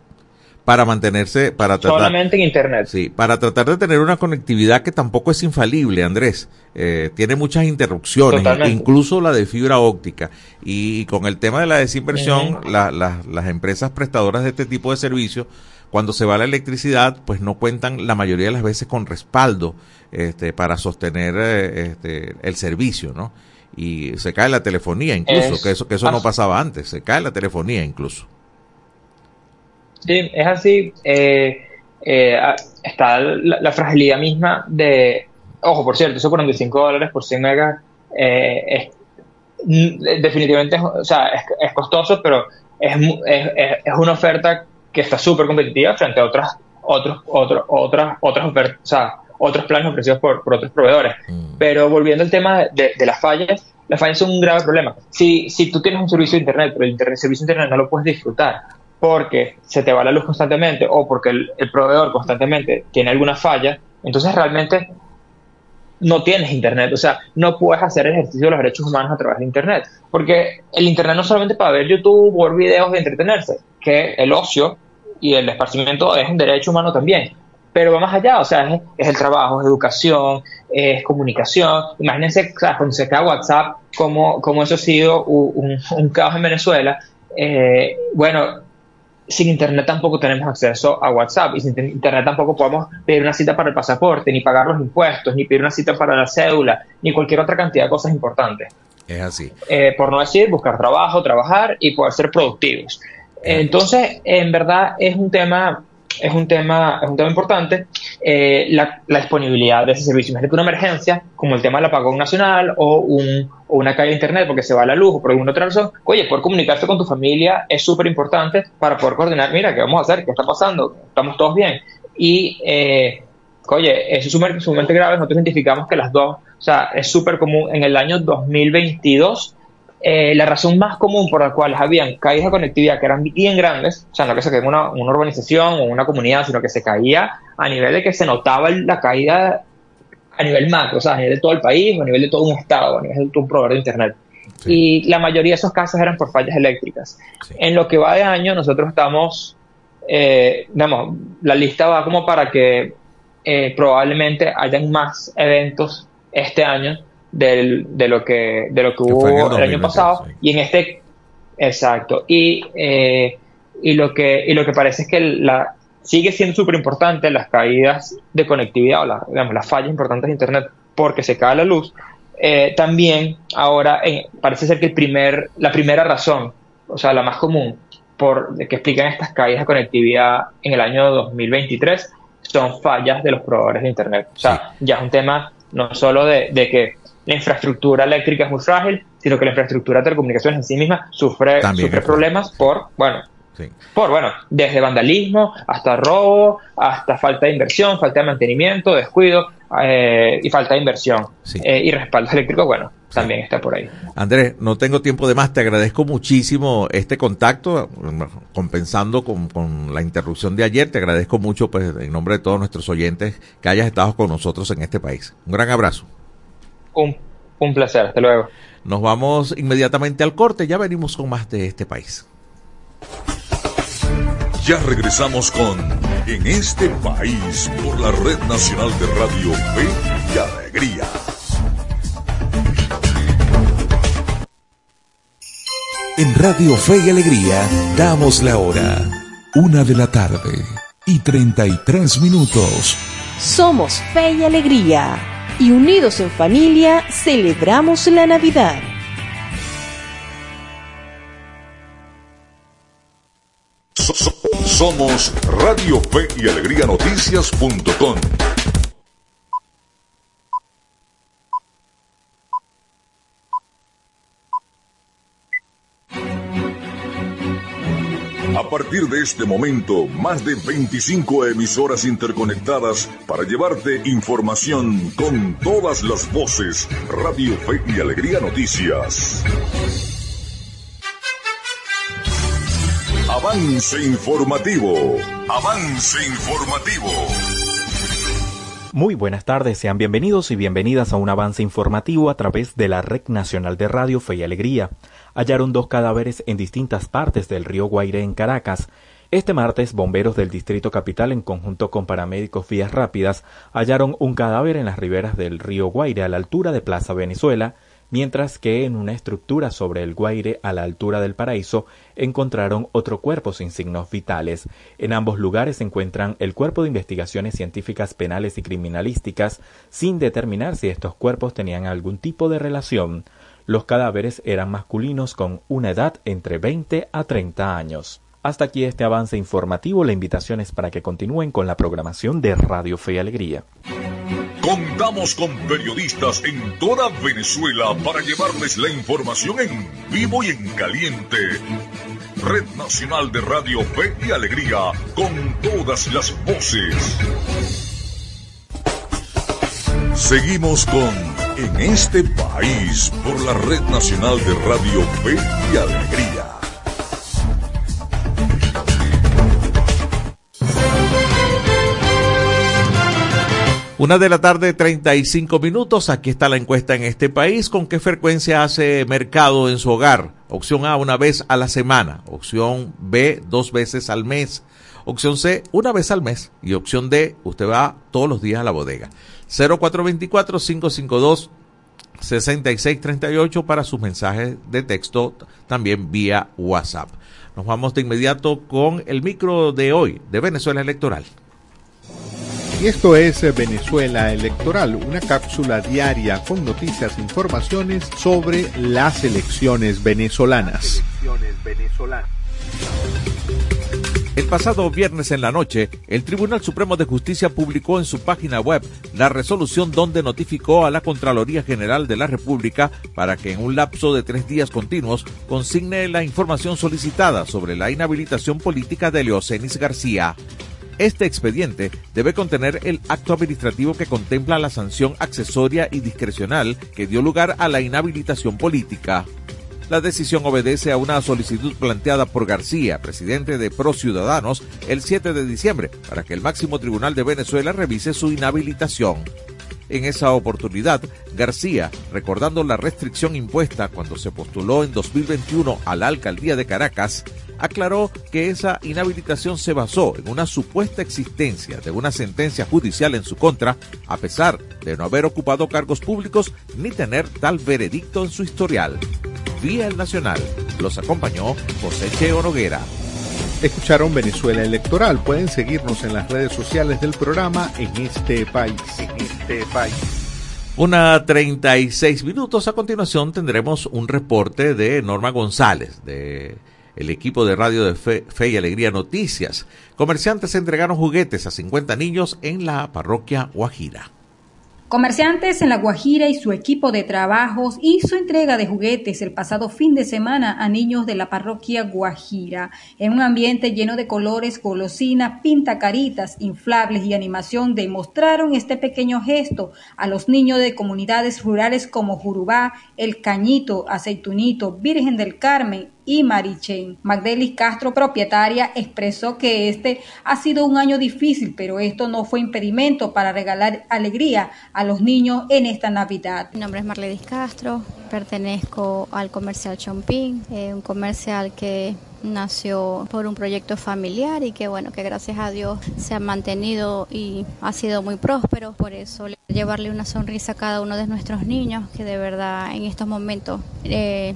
para mantenerse, para tratar, solamente en internet. Sí, para tratar de tener una conectividad que tampoco es infalible, Andrés. Eh, tiene muchas interrupciones, incluso la de fibra óptica. Y, con el tema de la desinversión, las empresas prestadoras de este tipo de servicios, cuando se va la electricidad, pues no cuentan la mayoría de las veces con respaldo este, para sostener eh, este, el servicio, ¿no? Y se cae la telefonía incluso, que eso, que eso no pasaba antes, se cae la telefonía incluso. Sí, es así. Eh, eh, está la, fragilidad misma de. Ojo, por cierto, esos 45 dólares por 100 megas eh, es, definitivamente o sea, es, costoso, pero es, es, una oferta que está súper competitiva frente a otras otros otros otras otras ofertas, o sea, otros planes ofrecidos por, por otros proveedores. Mm. Pero volviendo al tema de, de, las fallas, las fallas son un grave problema. Si, si tú tienes un servicio de internet, pero el, internet, el servicio de internet no lo puedes disfrutar porque se te va la luz constantemente o porque el, proveedor constantemente tiene alguna falla, entonces realmente no tienes internet, o sea, no puedes hacer ejercicio de los derechos humanos a través de internet, porque el internet no solamente para ver YouTube o ver videos de entretenerse, que el ocio y el esparcimiento es un derecho humano también, pero va más allá, o sea, es, el trabajo, es educación, es comunicación. Imagínense, cuando se cae WhatsApp, como, como eso ha sido un, un caos en Venezuela. Eh, bueno, sin Internet tampoco tenemos acceso a WhatsApp y sin Internet tampoco podemos pedir una cita para el pasaporte, ni pagar los impuestos, ni pedir una cita para la cédula, ni cualquier otra cantidad de cosas importantes. Es así. Eh, por no decir, buscar trabajo, trabajar y poder ser productivos. Entonces, en verdad es un tema es un tema, es un tema importante, eh, la, disponibilidad de ese servicio. Imagínate una emergencia, como el tema del apagón nacional o, un, o una caída de internet porque se va la luz o por alguna otra razón. Oye, poder comunicarte con tu familia es súper importante para poder coordinar, mira, ¿qué vamos a hacer? ¿Qué está pasando? ¿Estamos todos bien? Y, eh, oye, eso es sumamente grave. Nosotros identificamos que las dos, o sea, es súper común en el año 2022 eh, la razón más común por la cual habían caídas de conectividad que eran bien grandes, o sea, no que se caía en una, una, urbanización o una comunidad, sino que se caía a nivel de que se notaba la caída a nivel macro, o sea, a nivel de todo el país, o a nivel de todo un estado, a nivel de todo un proveedor de Internet. Y la mayoría de esos casos eran por fallas eléctricas. En lo que va de año, nosotros estamos, eh, digamos, la lista va como para que eh, probablemente hayan más eventos este año del, de lo que de lo que, hubo el, año pasado. y en este exacto. Y eh, y lo que y lo que parece es que la sigue siendo súper importante las caídas de conectividad o la, digamos, las fallas importantes de internet porque se cae la luz. Eh, también ahora eh, parece ser que el primer la primera razón o sea la más común por que explican estas caídas de conectividad en el año 2023 son fallas de los proveedores de internet. O sea ya es un tema no solo de, de que la infraestructura eléctrica es muy frágil, sino que la infraestructura de telecomunicaciones en sí misma sufre, sufre problemas por, bueno, por, bueno, desde vandalismo hasta robo, hasta falta de inversión, falta de mantenimiento, descuido eh, y falta de inversión. Eh, y respaldo eléctrico, bueno, también está por ahí. Andrés, no tengo tiempo de más, te agradezco muchísimo este contacto, compensando con, con, la interrupción de ayer, te agradezco mucho, pues, en nombre de todos nuestros oyentes, que hayas estado con nosotros en este país. Un gran abrazo. Un, placer, hasta luego. Nos vamos inmediatamente al corte, ya venimos con más de este país. Ya regresamos con En este país por la Red Nacional de Radio Fe y Alegría. En Radio Fe y Alegría damos la hora. Una de la tarde y 33 minutos. Somos Fe y Alegría y unidos en familia celebramos la Navidad. Somos Radio Fe y Alegría Noticias.com A partir de este momento, más de 25 emisoras interconectadas para llevarte información con todas las voces. Radio Fe y Alegría Noticias. Avance informativo. Avance informativo. Muy buenas tardes, sean bienvenidos y bienvenidas a un avance informativo a través de la Red Nacional de Radio Fe y Alegría hallaron dos cadáveres en distintas partes del río Guaire en Caracas. Este martes, bomberos del Distrito Capital, en conjunto con paramédicos Vías Rápidas, hallaron un cadáver en las riberas del río Guaire a la altura de Plaza Venezuela, mientras que en una estructura sobre el Guaire a la altura del Paraíso encontraron otro cuerpo sin signos vitales. En ambos lugares se encuentran el Cuerpo de Investigaciones Científicas Penales y Criminalísticas, sin determinar si estos cuerpos tenían algún tipo de relación. Los cadáveres eran masculinos con una edad entre 20 a 30 años. Hasta aquí este avance informativo. La invitación es para que continúen con la programación de Radio Fe y Alegría. Contamos con periodistas en toda Venezuela para llevarles la información en vivo y en caliente. Red Nacional de Radio Fe y Alegría, con todas las voces. Seguimos con en este país por la Red Nacional de Radio Fe y Alegría. Una de la tarde, 35 minutos. Aquí está la encuesta en este país. ¿Con qué frecuencia hace mercado en su hogar? Opción A, una vez a la semana. Opción B, dos veces al mes. Opción C, una vez al mes. Y opción D, usted va todos los días a la bodega. 0424-552-6638 para sus mensajes de texto, también vía WhatsApp. Nos vamos de inmediato con el micro de hoy de Venezuela Electoral. Y esto es Venezuela Electoral, una cápsula diaria con noticias e informaciones sobre las elecciones venezolanas. Elecciones venezolanas. El pasado viernes en la noche, el Tribunal Supremo de Justicia publicó en su página web la resolución donde notificó a la Contraloría General de la República para que en un lapso de tres días continuos consigne la información solicitada sobre la inhabilitación política de Leocenis García. Este expediente debe contener el acto administrativo que contempla la sanción accesoria y discrecional que dio lugar a la inhabilitación política. La decisión obedece a una solicitud planteada por García, presidente de Pro Ciudadanos, el 7 de diciembre, para que el máximo tribunal de Venezuela revise su inhabilitación. En esa oportunidad, García, recordando la restricción impuesta cuando se postuló en 2021 a la alcaldía de Caracas, aclaró que esa inhabilitación se basó en una supuesta existencia de una sentencia judicial en su contra, a pesar de no haber ocupado cargos públicos ni tener tal veredicto en su historial vía el Nacional. Los acompañó José Cheo Noguera. Escucharon Venezuela Electoral. Pueden seguirnos en las redes sociales del programa en este país. En este país. Una 36 minutos. A continuación tendremos un reporte de Norma González, de el equipo de radio de Fe, Fe, y Alegría Noticias. Comerciantes entregaron juguetes a 50 niños en la parroquia Guajira. Comerciantes en La Guajira y su equipo de trabajos hizo entrega de juguetes el pasado fin de semana a niños de la parroquia Guajira, en un ambiente lleno de colores, golosinas, pintacaritas, inflables y animación demostraron este pequeño gesto a los niños de comunidades rurales como Jurubá, El Cañito, Aceitunito, Virgen del Carmen, y Marichen. Magdelis Castro, propietaria, expresó que este ha sido un año difícil, pero esto no fue impedimento para regalar alegría a los niños en esta Navidad. Mi nombre es Marledis Castro, pertenezco al comercial Chompín, eh, un comercial que nació por un proyecto familiar y que bueno, que gracias a Dios se ha mantenido y ha sido muy próspero. Por eso llevarle una sonrisa a cada uno de nuestros niños, que de verdad en estos momentos eh,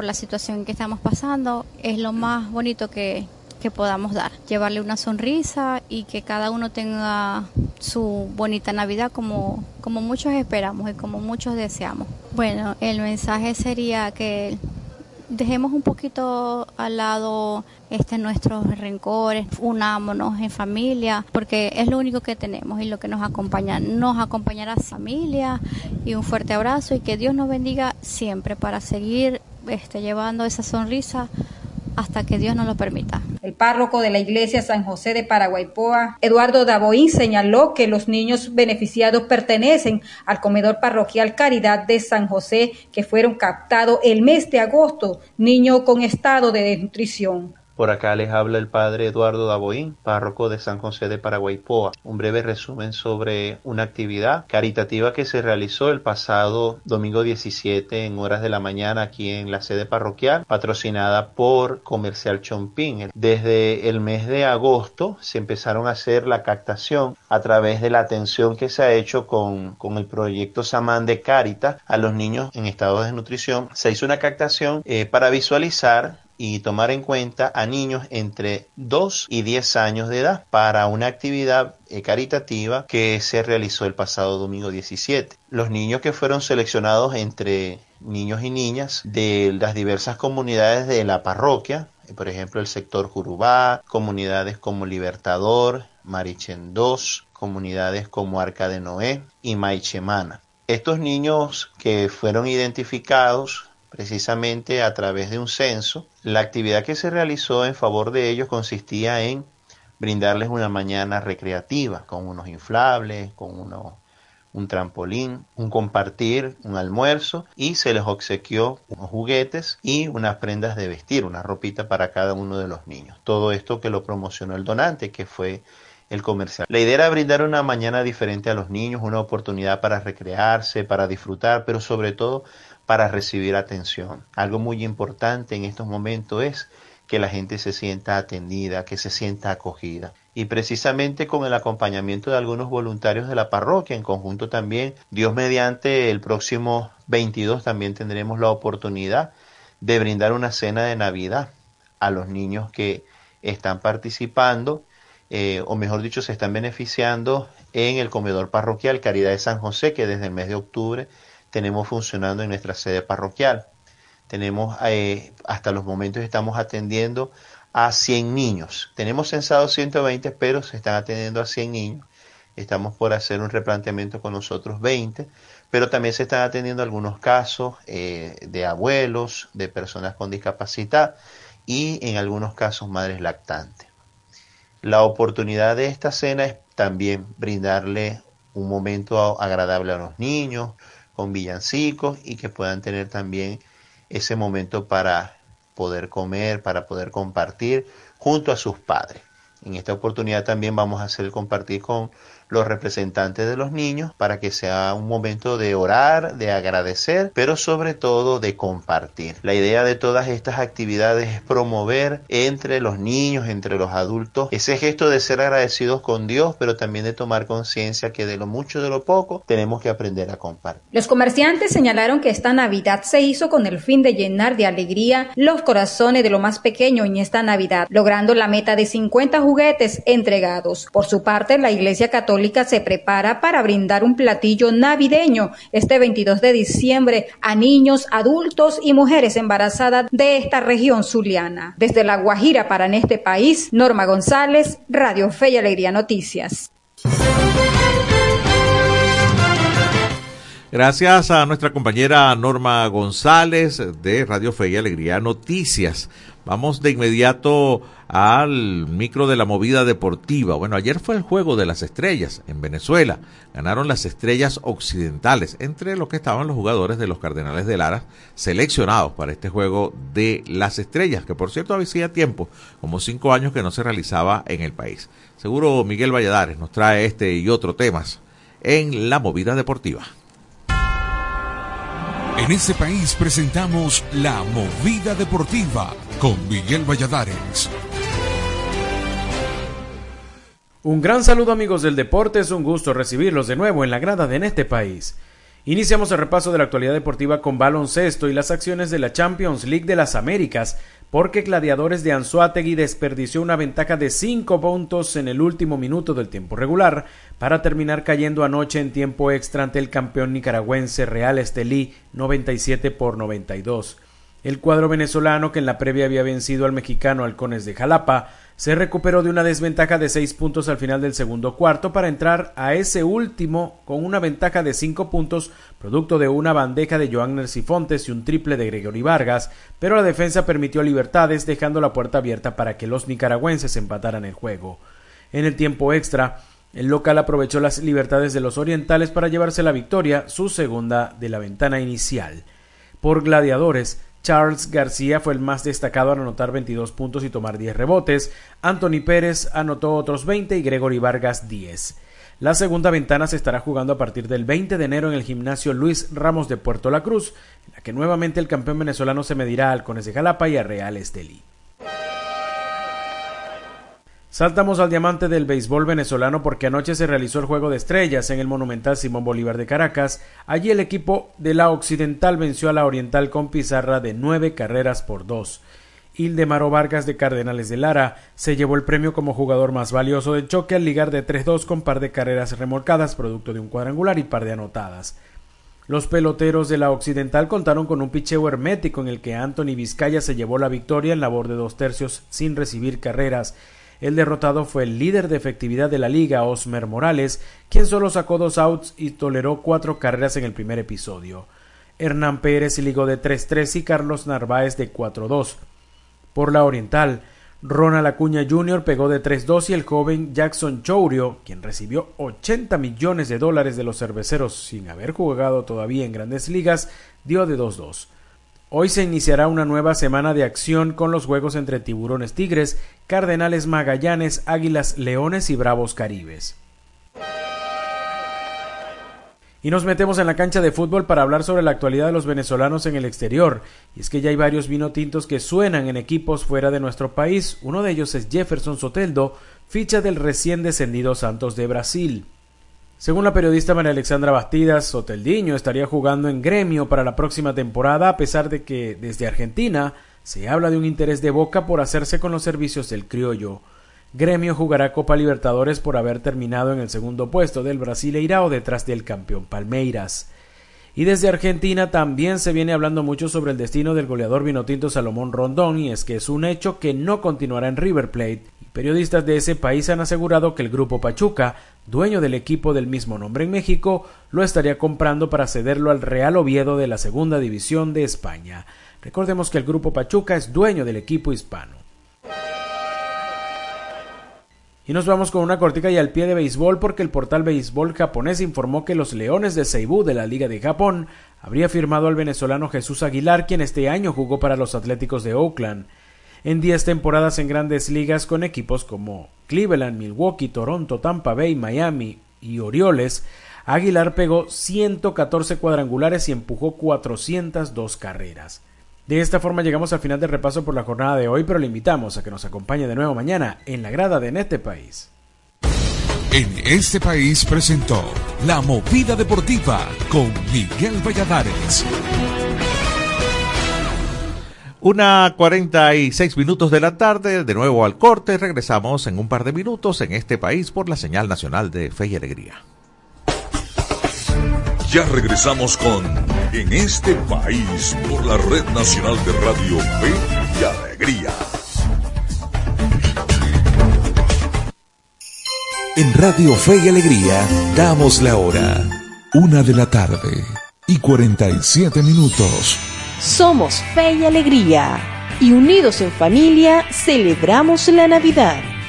por la situación que estamos pasando, es lo más bonito que, que podamos dar. Llevarle una sonrisa y que cada uno tenga su bonita Navidad como, como muchos esperamos y como muchos deseamos. Bueno, el mensaje sería que dejemos un poquito al lado este nuestros rencores, unámonos en familia, porque es lo único que tenemos y lo que nos acompaña. Nos acompañará familia y un fuerte abrazo y que Dios nos bendiga siempre para seguir este, llevando esa sonrisa hasta que Dios nos lo permita. El párroco de la iglesia San José de Paraguaypoa, Eduardo Daboín, señaló que los niños beneficiados pertenecen al comedor parroquial Caridad de San José, que fueron captados el mes de agosto, niños con estado de desnutrición. Por acá les habla el padre Eduardo Daboín, párroco de San José de Paraguaypoa. Un breve resumen sobre una actividad caritativa que se realizó el pasado domingo 17 en horas de la mañana aquí en la sede parroquial, patrocinada por Comercial Chompín. Desde el mes de agosto se empezaron a hacer la captación a través de la atención que se ha hecho con, con el proyecto Samán de Caritas a los niños en estado de desnutrición. Se hizo una captación eh, para visualizar y tomar en cuenta a niños entre 2 y 10 años de edad para una actividad eh, caritativa que se realizó el pasado domingo 17. Los niños que fueron seleccionados entre niños y niñas de las diversas comunidades de la parroquia, eh, por ejemplo el sector Jurubá, comunidades como Libertador, Marichen 2, comunidades como Arca de Noé y Maichemana. Estos niños que fueron identificados precisamente a través de un censo. La actividad que se realizó en favor de ellos consistía en brindarles una mañana recreativa con unos inflables, con un trampolín, un compartir, un almuerzo y se les obsequió unos juguetes y unas prendas de vestir, una ropita para cada uno de los niños. Todo esto que lo promocionó el donante, que fue el comercial. La idea era brindar una mañana diferente a los niños, una oportunidad para recrearse, para disfrutar, pero sobre todo para recibir atención. Algo muy importante en estos momentos es que la gente se sienta atendida, que se sienta acogida. Y precisamente con el acompañamiento de algunos voluntarios de la parroquia, en conjunto también, Dios mediante el próximo 22 también tendremos la oportunidad de brindar una cena de Navidad a los niños que están participando, eh, o mejor dicho, se están beneficiando en el comedor parroquial Caridad de San José, que desde el mes de octubre tenemos funcionando en nuestra sede parroquial. Tenemos, eh, hasta los momentos estamos atendiendo a 100 niños. Tenemos censados 120, pero se están atendiendo a 100 niños. Estamos por hacer un replanteamiento con nosotros 20, pero también se están atendiendo algunos casos eh, de abuelos, de personas con discapacidad y en algunos casos madres lactantes. La oportunidad de esta cena es también brindarle un momento agradable a los niños, con villancicos y que puedan tener también ese momento para poder comer, para poder compartir junto a sus padres. En esta oportunidad también vamos a hacer compartir con los representantes de los niños para que sea un momento de orar, de agradecer, pero sobre todo de compartir. La idea de todas estas actividades es promover entre los niños, entre los adultos, ese gesto de ser agradecidos con Dios, pero también de tomar conciencia que de lo mucho, de lo poco, tenemos que aprender a compartir. Los comerciantes señalaron que esta Navidad se hizo con el fin de llenar de alegría los corazones de lo más pequeño en esta Navidad, logrando la meta de 50 juguetes entregados. Por su parte, la Iglesia Católica se prepara para brindar un platillo navideño este 22 de diciembre a niños, adultos y mujeres embarazadas de esta región zuliana. Desde La Guajira para en este país, Norma González, Radio Fe y Alegría Noticias. Gracias a nuestra compañera Norma González de Radio Fe y Alegría Noticias. Vamos de inmediato al micro de la movida deportiva. Bueno, ayer fue el juego de las estrellas en Venezuela. Ganaron las estrellas occidentales, entre los que estaban los jugadores de los Cardenales de Lara, seleccionados para este juego de las estrellas, que por cierto había tiempo, como cinco años que no se realizaba en el país. Seguro Miguel Valladares nos trae este y otros temas en la movida deportiva. En este país presentamos la movida deportiva con Miguel Valladares. Un gran saludo amigos del deporte, es un gusto recibirlos de nuevo en la grada de En este país. Iniciamos el repaso de la actualidad deportiva con baloncesto y las acciones de la Champions League de las Américas, porque Gladiadores de Anzuategui desperdició una ventaja de 5 puntos en el último minuto del tiempo regular para terminar cayendo anoche en tiempo extra ante el campeón nicaragüense Real Estelí 97 por 92. El cuadro venezolano, que en la previa había vencido al mexicano Halcones de Jalapa, se recuperó de una desventaja de seis puntos al final del segundo cuarto para entrar a ese último con una ventaja de cinco puntos, producto de una bandeja de Joanner Sifontes y un triple de Gregory Vargas, pero la defensa permitió libertades, dejando la puerta abierta para que los nicaragüenses empataran el juego. En el tiempo extra, el local aprovechó las libertades de los orientales para llevarse la victoria, su segunda de la ventana inicial. Por gladiadores, Charles García fue el más destacado al anotar 22 puntos y tomar 10 rebotes. Anthony Pérez anotó otros 20 y Gregory Vargas 10. La segunda ventana se estará jugando a partir del 20 de enero en el gimnasio Luis Ramos de Puerto La Cruz, en la que nuevamente el campeón venezolano se medirá al Cones de Jalapa y a Real Estelí. Saltamos al diamante del béisbol venezolano porque anoche se realizó el juego de estrellas en el Monumental Simón Bolívar de Caracas. Allí el equipo de la Occidental venció a la Oriental con pizarra de nueve carreras por dos. Ildemaro Vargas de Cardenales de Lara se llevó el premio como jugador más valioso del choque al ligar de 3-2 con par de carreras remolcadas, producto de un cuadrangular y par de anotadas. Los peloteros de la Occidental contaron con un picheo hermético en el que Anthony Vizcaya se llevó la victoria en labor de dos tercios sin recibir carreras el derrotado fue el líder de efectividad de la liga, Osmer Morales, quien solo sacó dos outs y toleró cuatro carreras en el primer episodio. Hernán Pérez ligó de 3-3 y Carlos Narváez de 4-2. Por la oriental, Ronald Acuña Jr. pegó de 3-2 y el joven Jackson Chourio, quien recibió 80 millones de dólares de los cerveceros sin haber jugado todavía en grandes ligas, dio de 2-2. Hoy se iniciará una nueva semana de acción con los juegos entre Tiburones Tigres, Cardenales Magallanes, Águilas Leones y Bravos Caribes. Y nos metemos en la cancha de fútbol para hablar sobre la actualidad de los venezolanos en el exterior. Y es que ya hay varios vino tintos que suenan en equipos fuera de nuestro país. Uno de ellos es Jefferson Soteldo, ficha del recién descendido Santos de Brasil. Según la periodista María Alexandra Bastidas, Soteldiño estaría jugando en gremio para la próxima temporada, a pesar de que desde Argentina se habla de un interés de Boca por hacerse con los servicios del criollo. Gremio jugará Copa Libertadores por haber terminado en el segundo puesto del Brasileirao detrás del campeón Palmeiras. Y desde Argentina también se viene hablando mucho sobre el destino del goleador vinotinto Salomón Rondón y es que es un hecho que no continuará en River Plate Periodistas de ese país han asegurado que el grupo Pachuca, dueño del equipo del mismo nombre en México, lo estaría comprando para cederlo al Real Oviedo de la Segunda División de España. Recordemos que el grupo Pachuca es dueño del equipo hispano. Y nos vamos con una cortica y al pie de béisbol porque el portal béisbol japonés informó que los Leones de Ceibú de la Liga de Japón habría firmado al venezolano Jesús Aguilar, quien este año jugó para los Atléticos de Oakland en 10 temporadas en grandes ligas con equipos como Cleveland, Milwaukee, Toronto, Tampa Bay, Miami y Orioles, Aguilar pegó 114 cuadrangulares y empujó 402 carreras. De esta forma llegamos al final del repaso por la jornada de hoy, pero le invitamos a que nos acompañe de nuevo mañana en la grada de En este país. En este país presentó La Movida Deportiva con Miguel Valladares. Una 46 minutos de la tarde, de nuevo al corte, regresamos en un par de minutos en este país por la señal nacional de Fe y Alegría. Ya regresamos con En este país por la red nacional de radio Fe y Alegría. En Radio Fe y Alegría damos la hora. Una de la tarde y 47 minutos. Somos fe y alegría y unidos en familia celebramos la Navidad.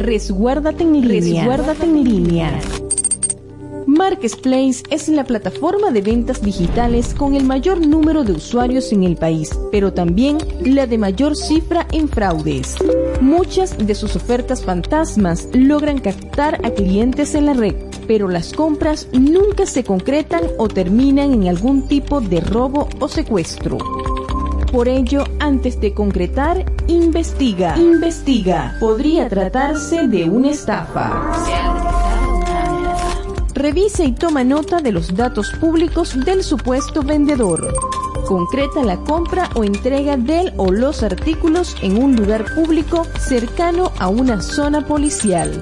Resguárdate en línea. Resguárdate en línea. Marketplace es la plataforma de ventas digitales con el mayor número de usuarios en el país, pero también la de mayor cifra en fraudes. Muchas de sus ofertas fantasmas logran captar a clientes en la red, pero las compras nunca se concretan o terminan en algún tipo de robo o secuestro. Por ello, antes de concretar, investiga. Investiga. Podría tratarse de una estafa. Revisa y toma nota de los datos públicos del supuesto vendedor. Concreta la compra o entrega del o los artículos en un lugar público cercano a una zona policial.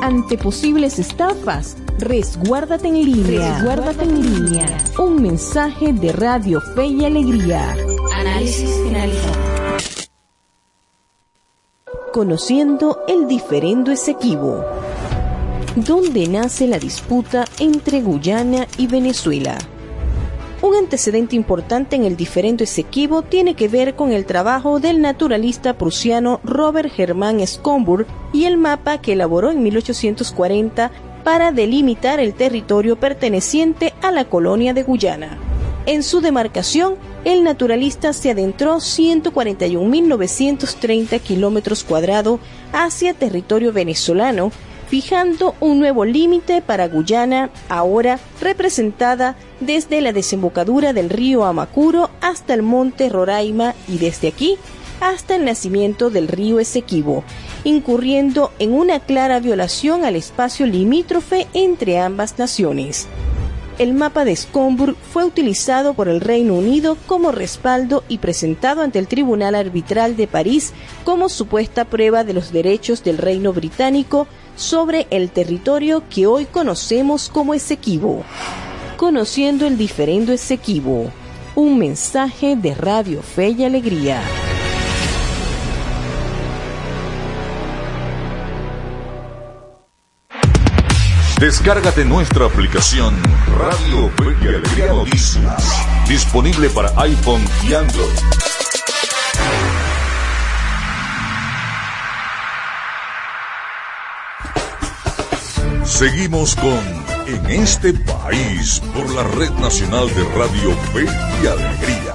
ante posibles estafas. Resguárdate en línea. Resguárdate en línea. Un mensaje de Radio Fe y Alegría. Análisis finalizado. Conociendo el diferendo Esequibo. ¿Dónde nace la disputa entre Guyana y Venezuela? Un antecedente importante en el diferendo Esequibo tiene que ver con el trabajo del naturalista prusiano Robert Hermann Schomburg y el mapa que elaboró en 1840 para delimitar el territorio perteneciente a la colonia de Guyana. En su demarcación, el naturalista se adentró 141.930 kilómetros cuadrados hacia territorio venezolano fijando un nuevo límite para Guyana, ahora representada desde la desembocadura del río Amacuro hasta el monte Roraima y desde aquí hasta el nacimiento del río Esequibo, incurriendo en una clara violación al espacio limítrofe entre ambas naciones. El mapa de Scomburg fue utilizado por el Reino Unido como respaldo y presentado ante el Tribunal Arbitral de París como supuesta prueba de los derechos del Reino Británico sobre el territorio que hoy conocemos como Esequibo. Conociendo el diferendo Esequibo, un mensaje de Radio Fe y Alegría. Descárgate nuestra aplicación Radio Fe y Alegría Noticias, disponible para iPhone y Android. Seguimos con En este país por la Red Nacional de Radio Fe y Alegría.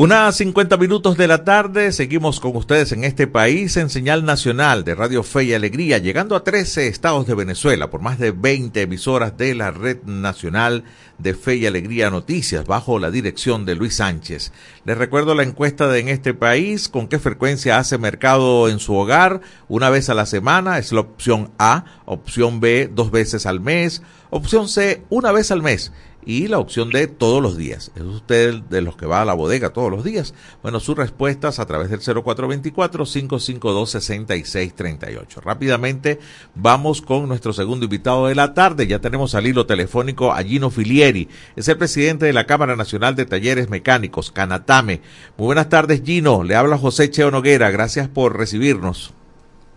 Unas 50 minutos de la tarde, seguimos con ustedes en este país en señal nacional de Radio Fe y Alegría, llegando a 13 estados de Venezuela por más de 20 emisoras de la Red Nacional de Fe y Alegría Noticias bajo la dirección de Luis Sánchez. Les recuerdo la encuesta de en este país, con qué frecuencia hace mercado en su hogar, una vez a la semana, es la opción A, opción B, dos veces al mes, opción C, una vez al mes y la opción de todos los días. ¿Es usted de los que va a la bodega todos los días? Bueno, sus respuestas a través del 0424-552-6638. Rápidamente vamos con nuestro segundo invitado de la tarde. Ya tenemos al hilo telefónico a Gino Filieri. Es el presidente de la Cámara Nacional de Talleres Mecánicos, Canatame. Muy buenas tardes, Gino. Le habla José Cheo Noguera. Gracias por recibirnos.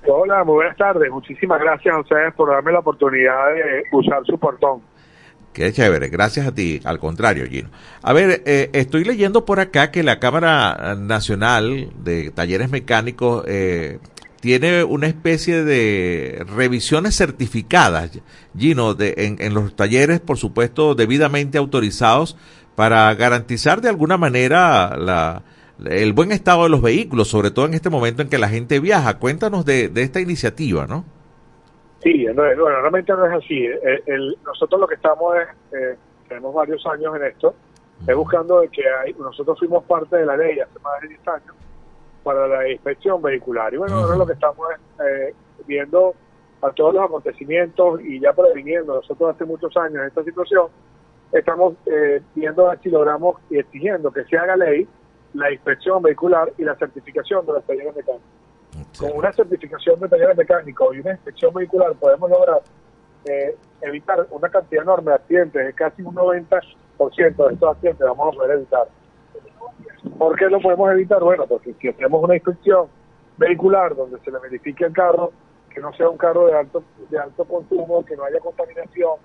Hola, muy buenas tardes. Muchísimas gracias a ustedes por darme la oportunidad de usar su portón. Qué chévere, gracias a ti, al contrario, Gino. A ver, eh, estoy leyendo por acá que la Cámara Nacional de Talleres Mecánicos eh, tiene una especie de revisiones certificadas, Gino, de, en, los talleres, por supuesto, debidamente autorizados para garantizar de alguna manera la, el buen estado de los vehículos, sobre todo en este momento en que la gente viaja. Cuéntanos de, de esta iniciativa, ¿no? Sí, bueno, realmente no es así. El, nosotros lo que estamos es, eh, tenemos varios años en esto, es buscando de que hay, nosotros fuimos parte de la ley hace más de 10 años para la inspección vehicular. Y bueno, ahora lo que estamos es eh, viendo a todos los acontecimientos y ya previniendo, nosotros hace muchos años esta situación, estamos eh, viendo si logramos y exigiendo que se haga ley la inspección vehicular y la certificación de los talleres mecánicos. Con una certificación de taller mecánico y una inspección vehicular podemos lograr eh, evitar una cantidad enorme de accidentes, de casi un 90% de estos accidentes vamos a poder evitar. ¿Por qué lo podemos evitar? Bueno, porque si hacemos una inspección vehicular donde se le verifique el carro, que no sea un carro de alto de alto consumo, que no haya contaminación,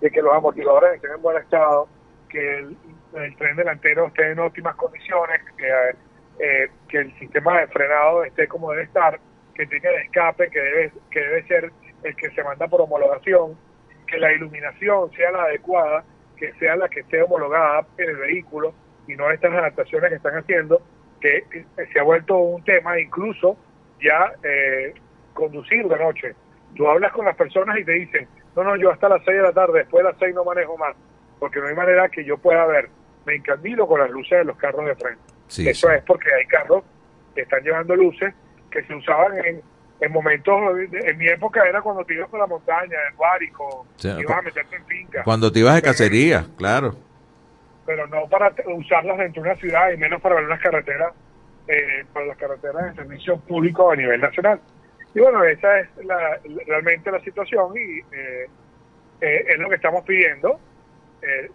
de que los amortiguadores estén en buen estado, que el, el tren delantero esté en óptimas condiciones, que eh, que el sistema de frenado esté como debe estar, que tenga el escape que debe, que debe ser el que se manda por homologación, que la iluminación sea la adecuada, que sea la que esté homologada en el vehículo y no estas adaptaciones que están haciendo, que, se ha vuelto un tema incluso ya eh, conducir de noche. Tú hablas con las personas y te dicen, no, no, yo hasta las 6 de la tarde, después de las 6 no manejo más, porque no hay manera que yo pueda ver. Me encandilo con las luces de los carros de frente. Eso es porque hay carros que están llevando luces que se usaban en, en momentos, en mi época era cuando te ibas por la montaña, en Guárico, ibas a meterte en finca. Cuando te ibas de cacería, claro. pero no para usarlas dentro de una ciudad y menos para ver unas carreteras, eh, para las carreteras de servicio público a nivel nacional. Y bueno, esa es la, realmente la situación y eh, eh, es lo que estamos pidiendo,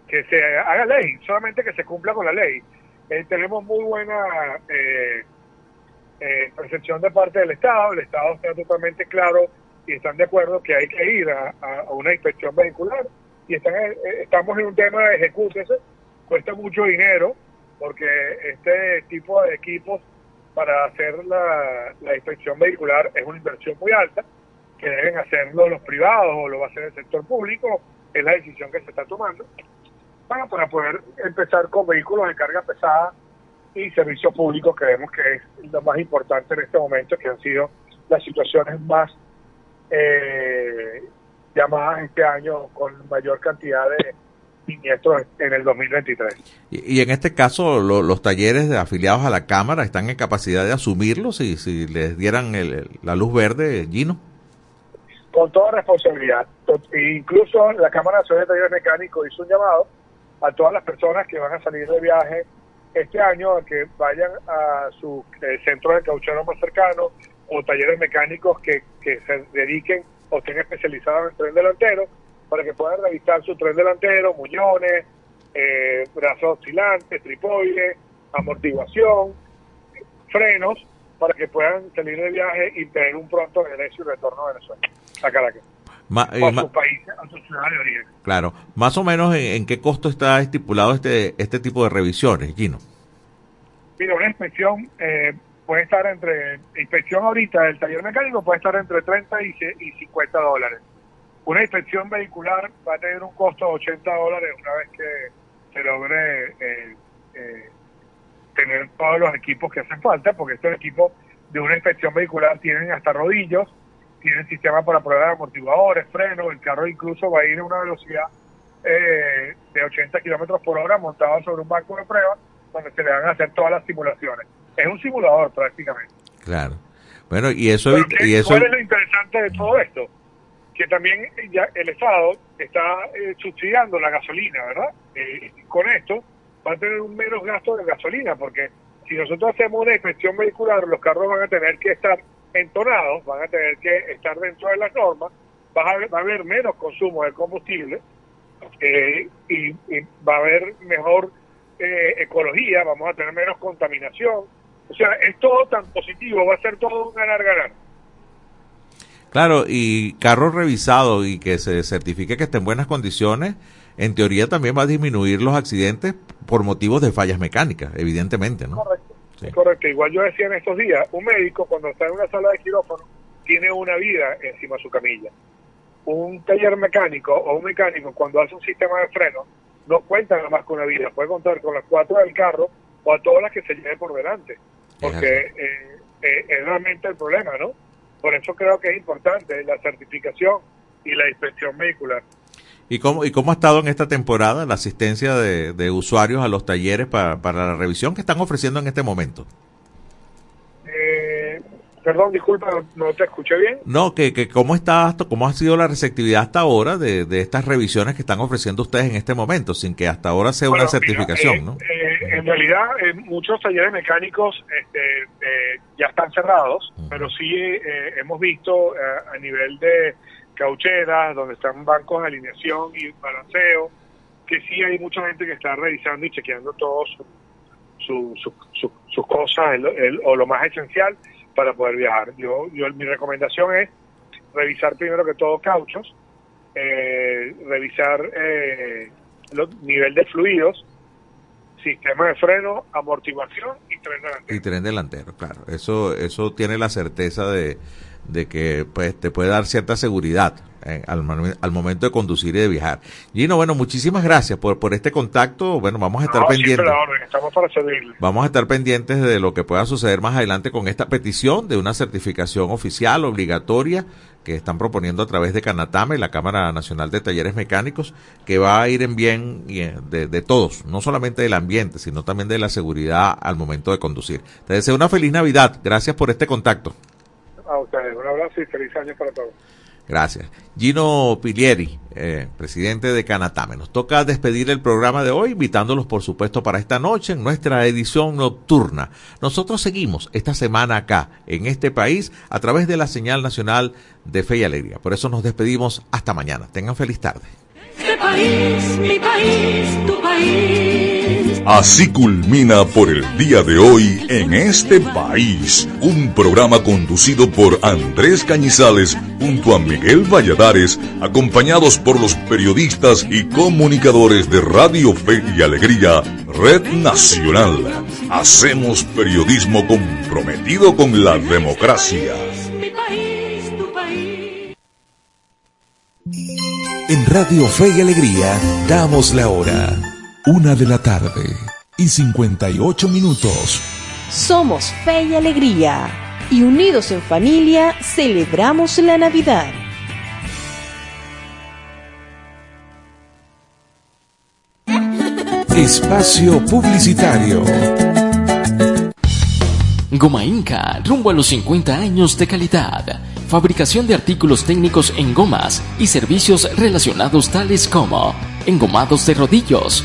que se haga ley, solamente que se cumpla con la ley. Tenemos muy buena percepción de parte del Estado, el Estado está totalmente claro y están de acuerdo que hay que ir a, una inspección vehicular y están, estamos en un tema de ejecútese, cuesta mucho dinero porque este tipo de equipos para hacer la, inspección vehicular es una inversión muy alta, que deben hacerlo los privados o lo va a hacer el sector público, es la decisión que se está tomando, para, poder empezar con vehículos de carga pesada y servicios públicos, que vemos que es lo más importante en este momento, que han sido las situaciones más eh, llamadas este año con mayor cantidad de siniestros en el 2023. Y, en este caso, los talleres afiliados a la Cámara están en capacidad de asumirlos y si les dieran la luz verde, Gino. Con toda responsabilidad. Incluso la Cámara Nacional de Talleres Mecánicos hizo un llamado a todas las personas que van a salir de viaje este año a que vayan a su eh, centro de cauchero más cercano o talleres mecánicos que, que se dediquen o estén especializados en tren delantero para que puedan revisar su tren delantero, muñones, eh, brazos oscilantes, tripoides, amortiguación, frenos, para que puedan salir de viaje y tener un pronto regreso y retorno a Venezuela, a Caracas. Eh, a su país, a su ciudad de origen. Claro. Más o menos, ¿en, qué costo está estipulado este este tipo de revisiones, Gino? Mira, una inspección eh, puede estar entre, inspección ahorita del taller mecánico puede estar entre 30 y, y 50 dólares una inspección vehicular va a tener un costo de 80 dólares una vez que se logre eh, eh, tener todos los equipos que hacen falta, porque estos equipos de una inspección vehicular tienen hasta rodillos, tienen sistema para pruebas de amortiguadores, frenos, el carro incluso va a ir a una velocidad eh, de 80 kilómetros por hora montado sobre un banco de pruebas donde se le van a hacer todas las simulaciones. Es un simulador prácticamente. Claro. Bueno, y eso... Y eso... ¿Cuál es lo interesante de todo esto? que también ya el Estado está eh, subsidiando la gasolina, ¿verdad? Eh, con esto va a tener un menos gasto de gasolina, porque si nosotros hacemos una inspección vehicular, los carros van a tener que estar entonados, van a tener que estar dentro de las normas, va a haber, menos consumo de combustible eh, y, va a haber mejor ecología, vamos a tener menos contaminación. O sea, es todo tan positivo, va a ser todo un ganar-ganar. Claro, y carro revisado y que se certifique que esté en buenas condiciones, en teoría también va a disminuir los accidentes por motivos de fallas mecánicas, evidentemente, ¿no? Correcto. Correcto. Igual yo decía en estos días, un médico cuando está en una sala de quirófano tiene una vida encima de su camilla. Un taller mecánico o un mecánico cuando hace un sistema de freno no cuenta nada más con una vida, puede contar con las cuatro del carro o a todas las que se lleven por delante, porque eh, eh, es realmente el problema, ¿no? Por eso creo que es importante la certificación y la inspección vehicular. ¿Y cómo, ¿Y cómo ha estado en esta temporada la asistencia de, usuarios a los talleres para, la revisión que están ofreciendo en este momento? Eh, perdón, disculpa, no, te escuché bien. No, que, que cómo, está, cómo ha sido la receptividad hasta ahora de, estas revisiones que están ofreciendo ustedes en este momento, sin que hasta ahora sea una certificación, eh, ¿no? Eh, en realidad, muchos talleres mecánicos este, ya están cerrados, pero sí eh, hemos visto eh, a nivel de caucheras, donde están bancos de alineación y balanceo, que sí hay mucha gente que está revisando y chequeando todos su, sus cosas o lo más esencial para poder viajar. Yo, yo Mi recomendación es revisar primero que todo cauchos, eh, revisar el nivel de fluidos, sistema de freno, amortiguación y tren delantero. Y tren delantero, claro. Eso, eso tiene la certeza de, de que pues te puede dar cierta seguridad eh, al, al, momento de conducir y de viajar. Gino, bueno, muchísimas gracias por, por este contacto. Bueno, vamos a estar pendientes. Estamos para Vamos a estar pendientes de lo que pueda suceder más adelante con esta petición de una certificación oficial obligatoria que están proponiendo a través de Canatame, la Cámara Nacional de Talleres Mecánicos, que va a ir en bien de, de, todos, no solamente del ambiente, sino también de la seguridad al momento de conducir. Te deseo una feliz Navidad. Gracias por este contacto. A ustedes, un abrazo y feliz año para todos. Gracias. Gino Pilieri, eh, presidente de Canatame. Nos toca despedir el programa de hoy, invitándolos, por supuesto, para esta noche en nuestra edición nocturna. Nosotros seguimos esta semana acá, en este país, a través de la señal nacional de Fe y Alegría. Por eso nos despedimos hasta mañana. Tengan feliz tarde. Este país, mi país, tu país. Así culmina por el día de hoy en este país, un programa conducido por Andrés Cañizales junto a Miguel Valladares, acompañados por los periodistas y comunicadores de Radio Fe y Alegría, Red Nacional. Hacemos periodismo comprometido con la democracia. En Radio Fe y Alegría damos la hora. Una de la tarde y 58 minutos. Somos Fe y Alegría y unidos en familia celebramos la Navidad. Espacio Publicitario. Goma Inca, rumbo a los 50 años de calidad. Fabricación de artículos técnicos en gomas y servicios relacionados tales como engomados de rodillos,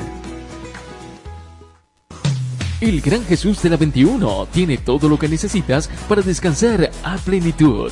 El Gran Jesús de la 21 tiene todo lo que necesitas para descansar a plenitud.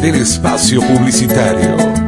del espacio publicitario.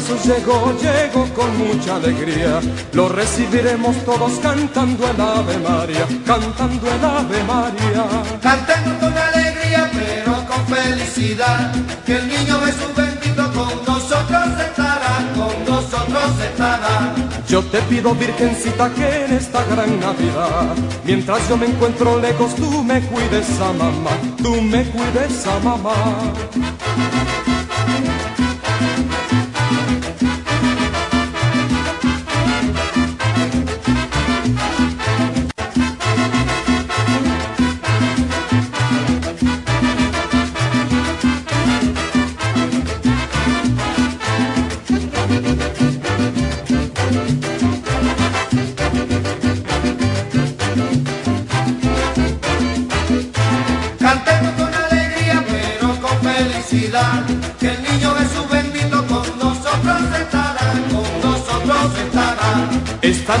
Jesús llegó, llegó con mucha alegría. Lo recibiremos todos cantando el Ave María, cantando el Ave María. Cantemos con alegría, pero con felicidad. Que el niño Jesús bendito con nosotros estará, con nosotros estará. Yo te pido, Virgencita, que en esta gran Navidad, mientras yo me encuentro lejos, tú me cuides a mamá, tú me cuides a mamá.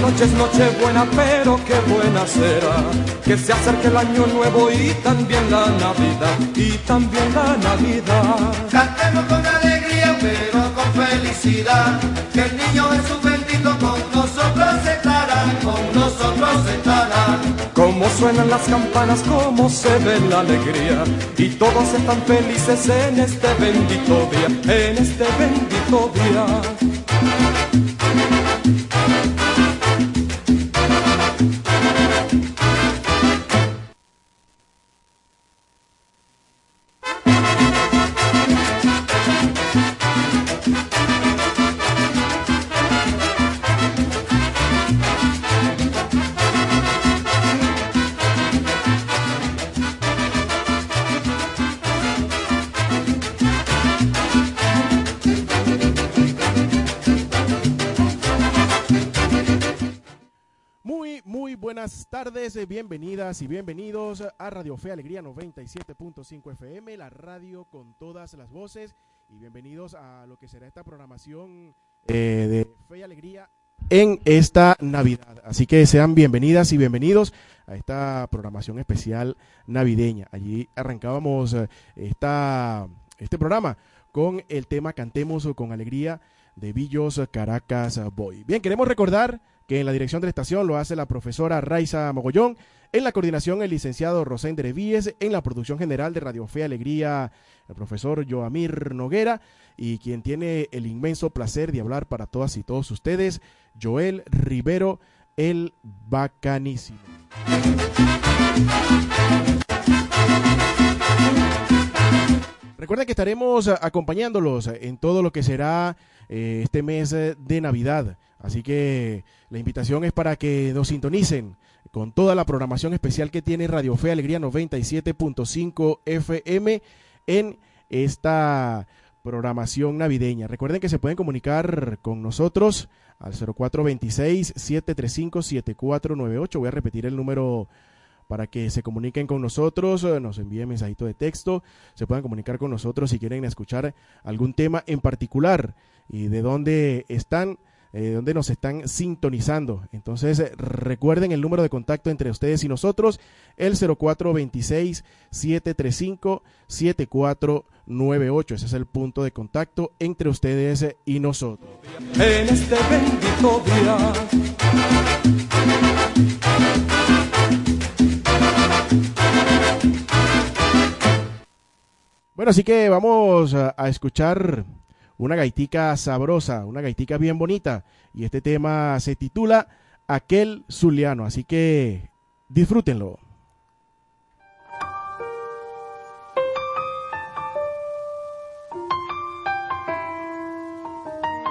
Noche es noche buena, pero qué buena será. Que se acerque el año nuevo y también la Navidad, y también la Navidad. Cantemos con alegría, pero con felicidad. Que el niño Jesús bendito con nosotros estará, con nosotros estará. Cómo suenan las campanas, cómo se ve la alegría. Y todos están felices en este bendito día, en este bendito día. Y bienvenidos a Radio Fe Alegría 97.5 FM, la radio con todas las voces, y bienvenidos a lo que será esta programación eh, de Fe y Alegría en esta Navidad. Así que sean bienvenidas y bienvenidos a esta programación especial navideña. Allí arrancábamos eh, esta, este programa con el tema Cantemos con Alegría de Villos Caracas Boy. Bien, queremos recordar que en la dirección de la estación lo hace la profesora Raiza Mogollón, en la coordinación el licenciado Rosén Derevíes, en la producción general de Radio Fe Alegría el profesor Joamir Noguera y quien tiene el inmenso placer de hablar para todas y todos ustedes, Joel Rivero, el bacanísimo. Recuerden que estaremos acompañándolos en todo lo que será eh, este mes de Navidad. Así que la invitación es para que nos sintonicen con toda la programación especial que tiene Radio Fe Alegría 97.5 FM en esta programación navideña. Recuerden que se pueden comunicar con nosotros al 0426-735-7498. Voy a repetir el número para que se comuniquen con nosotros, eh, nos envíen mensajito de texto, se puedan comunicar con nosotros si quieren escuchar algún tema en particular y de dónde están, eh, donde nos están sintonizando. Entonces, eh, recuerden el número de contacto entre ustedes y nosotros, el 0426-735-7498. Ese es el punto de contacto entre ustedes y nosotros. En este bendito día. Bueno, así que vamos a, a escuchar una gaitica sabrosa, una gaitica bien bonita. Y este tema se titula Aquel Zuliano. Así que disfrútenlo.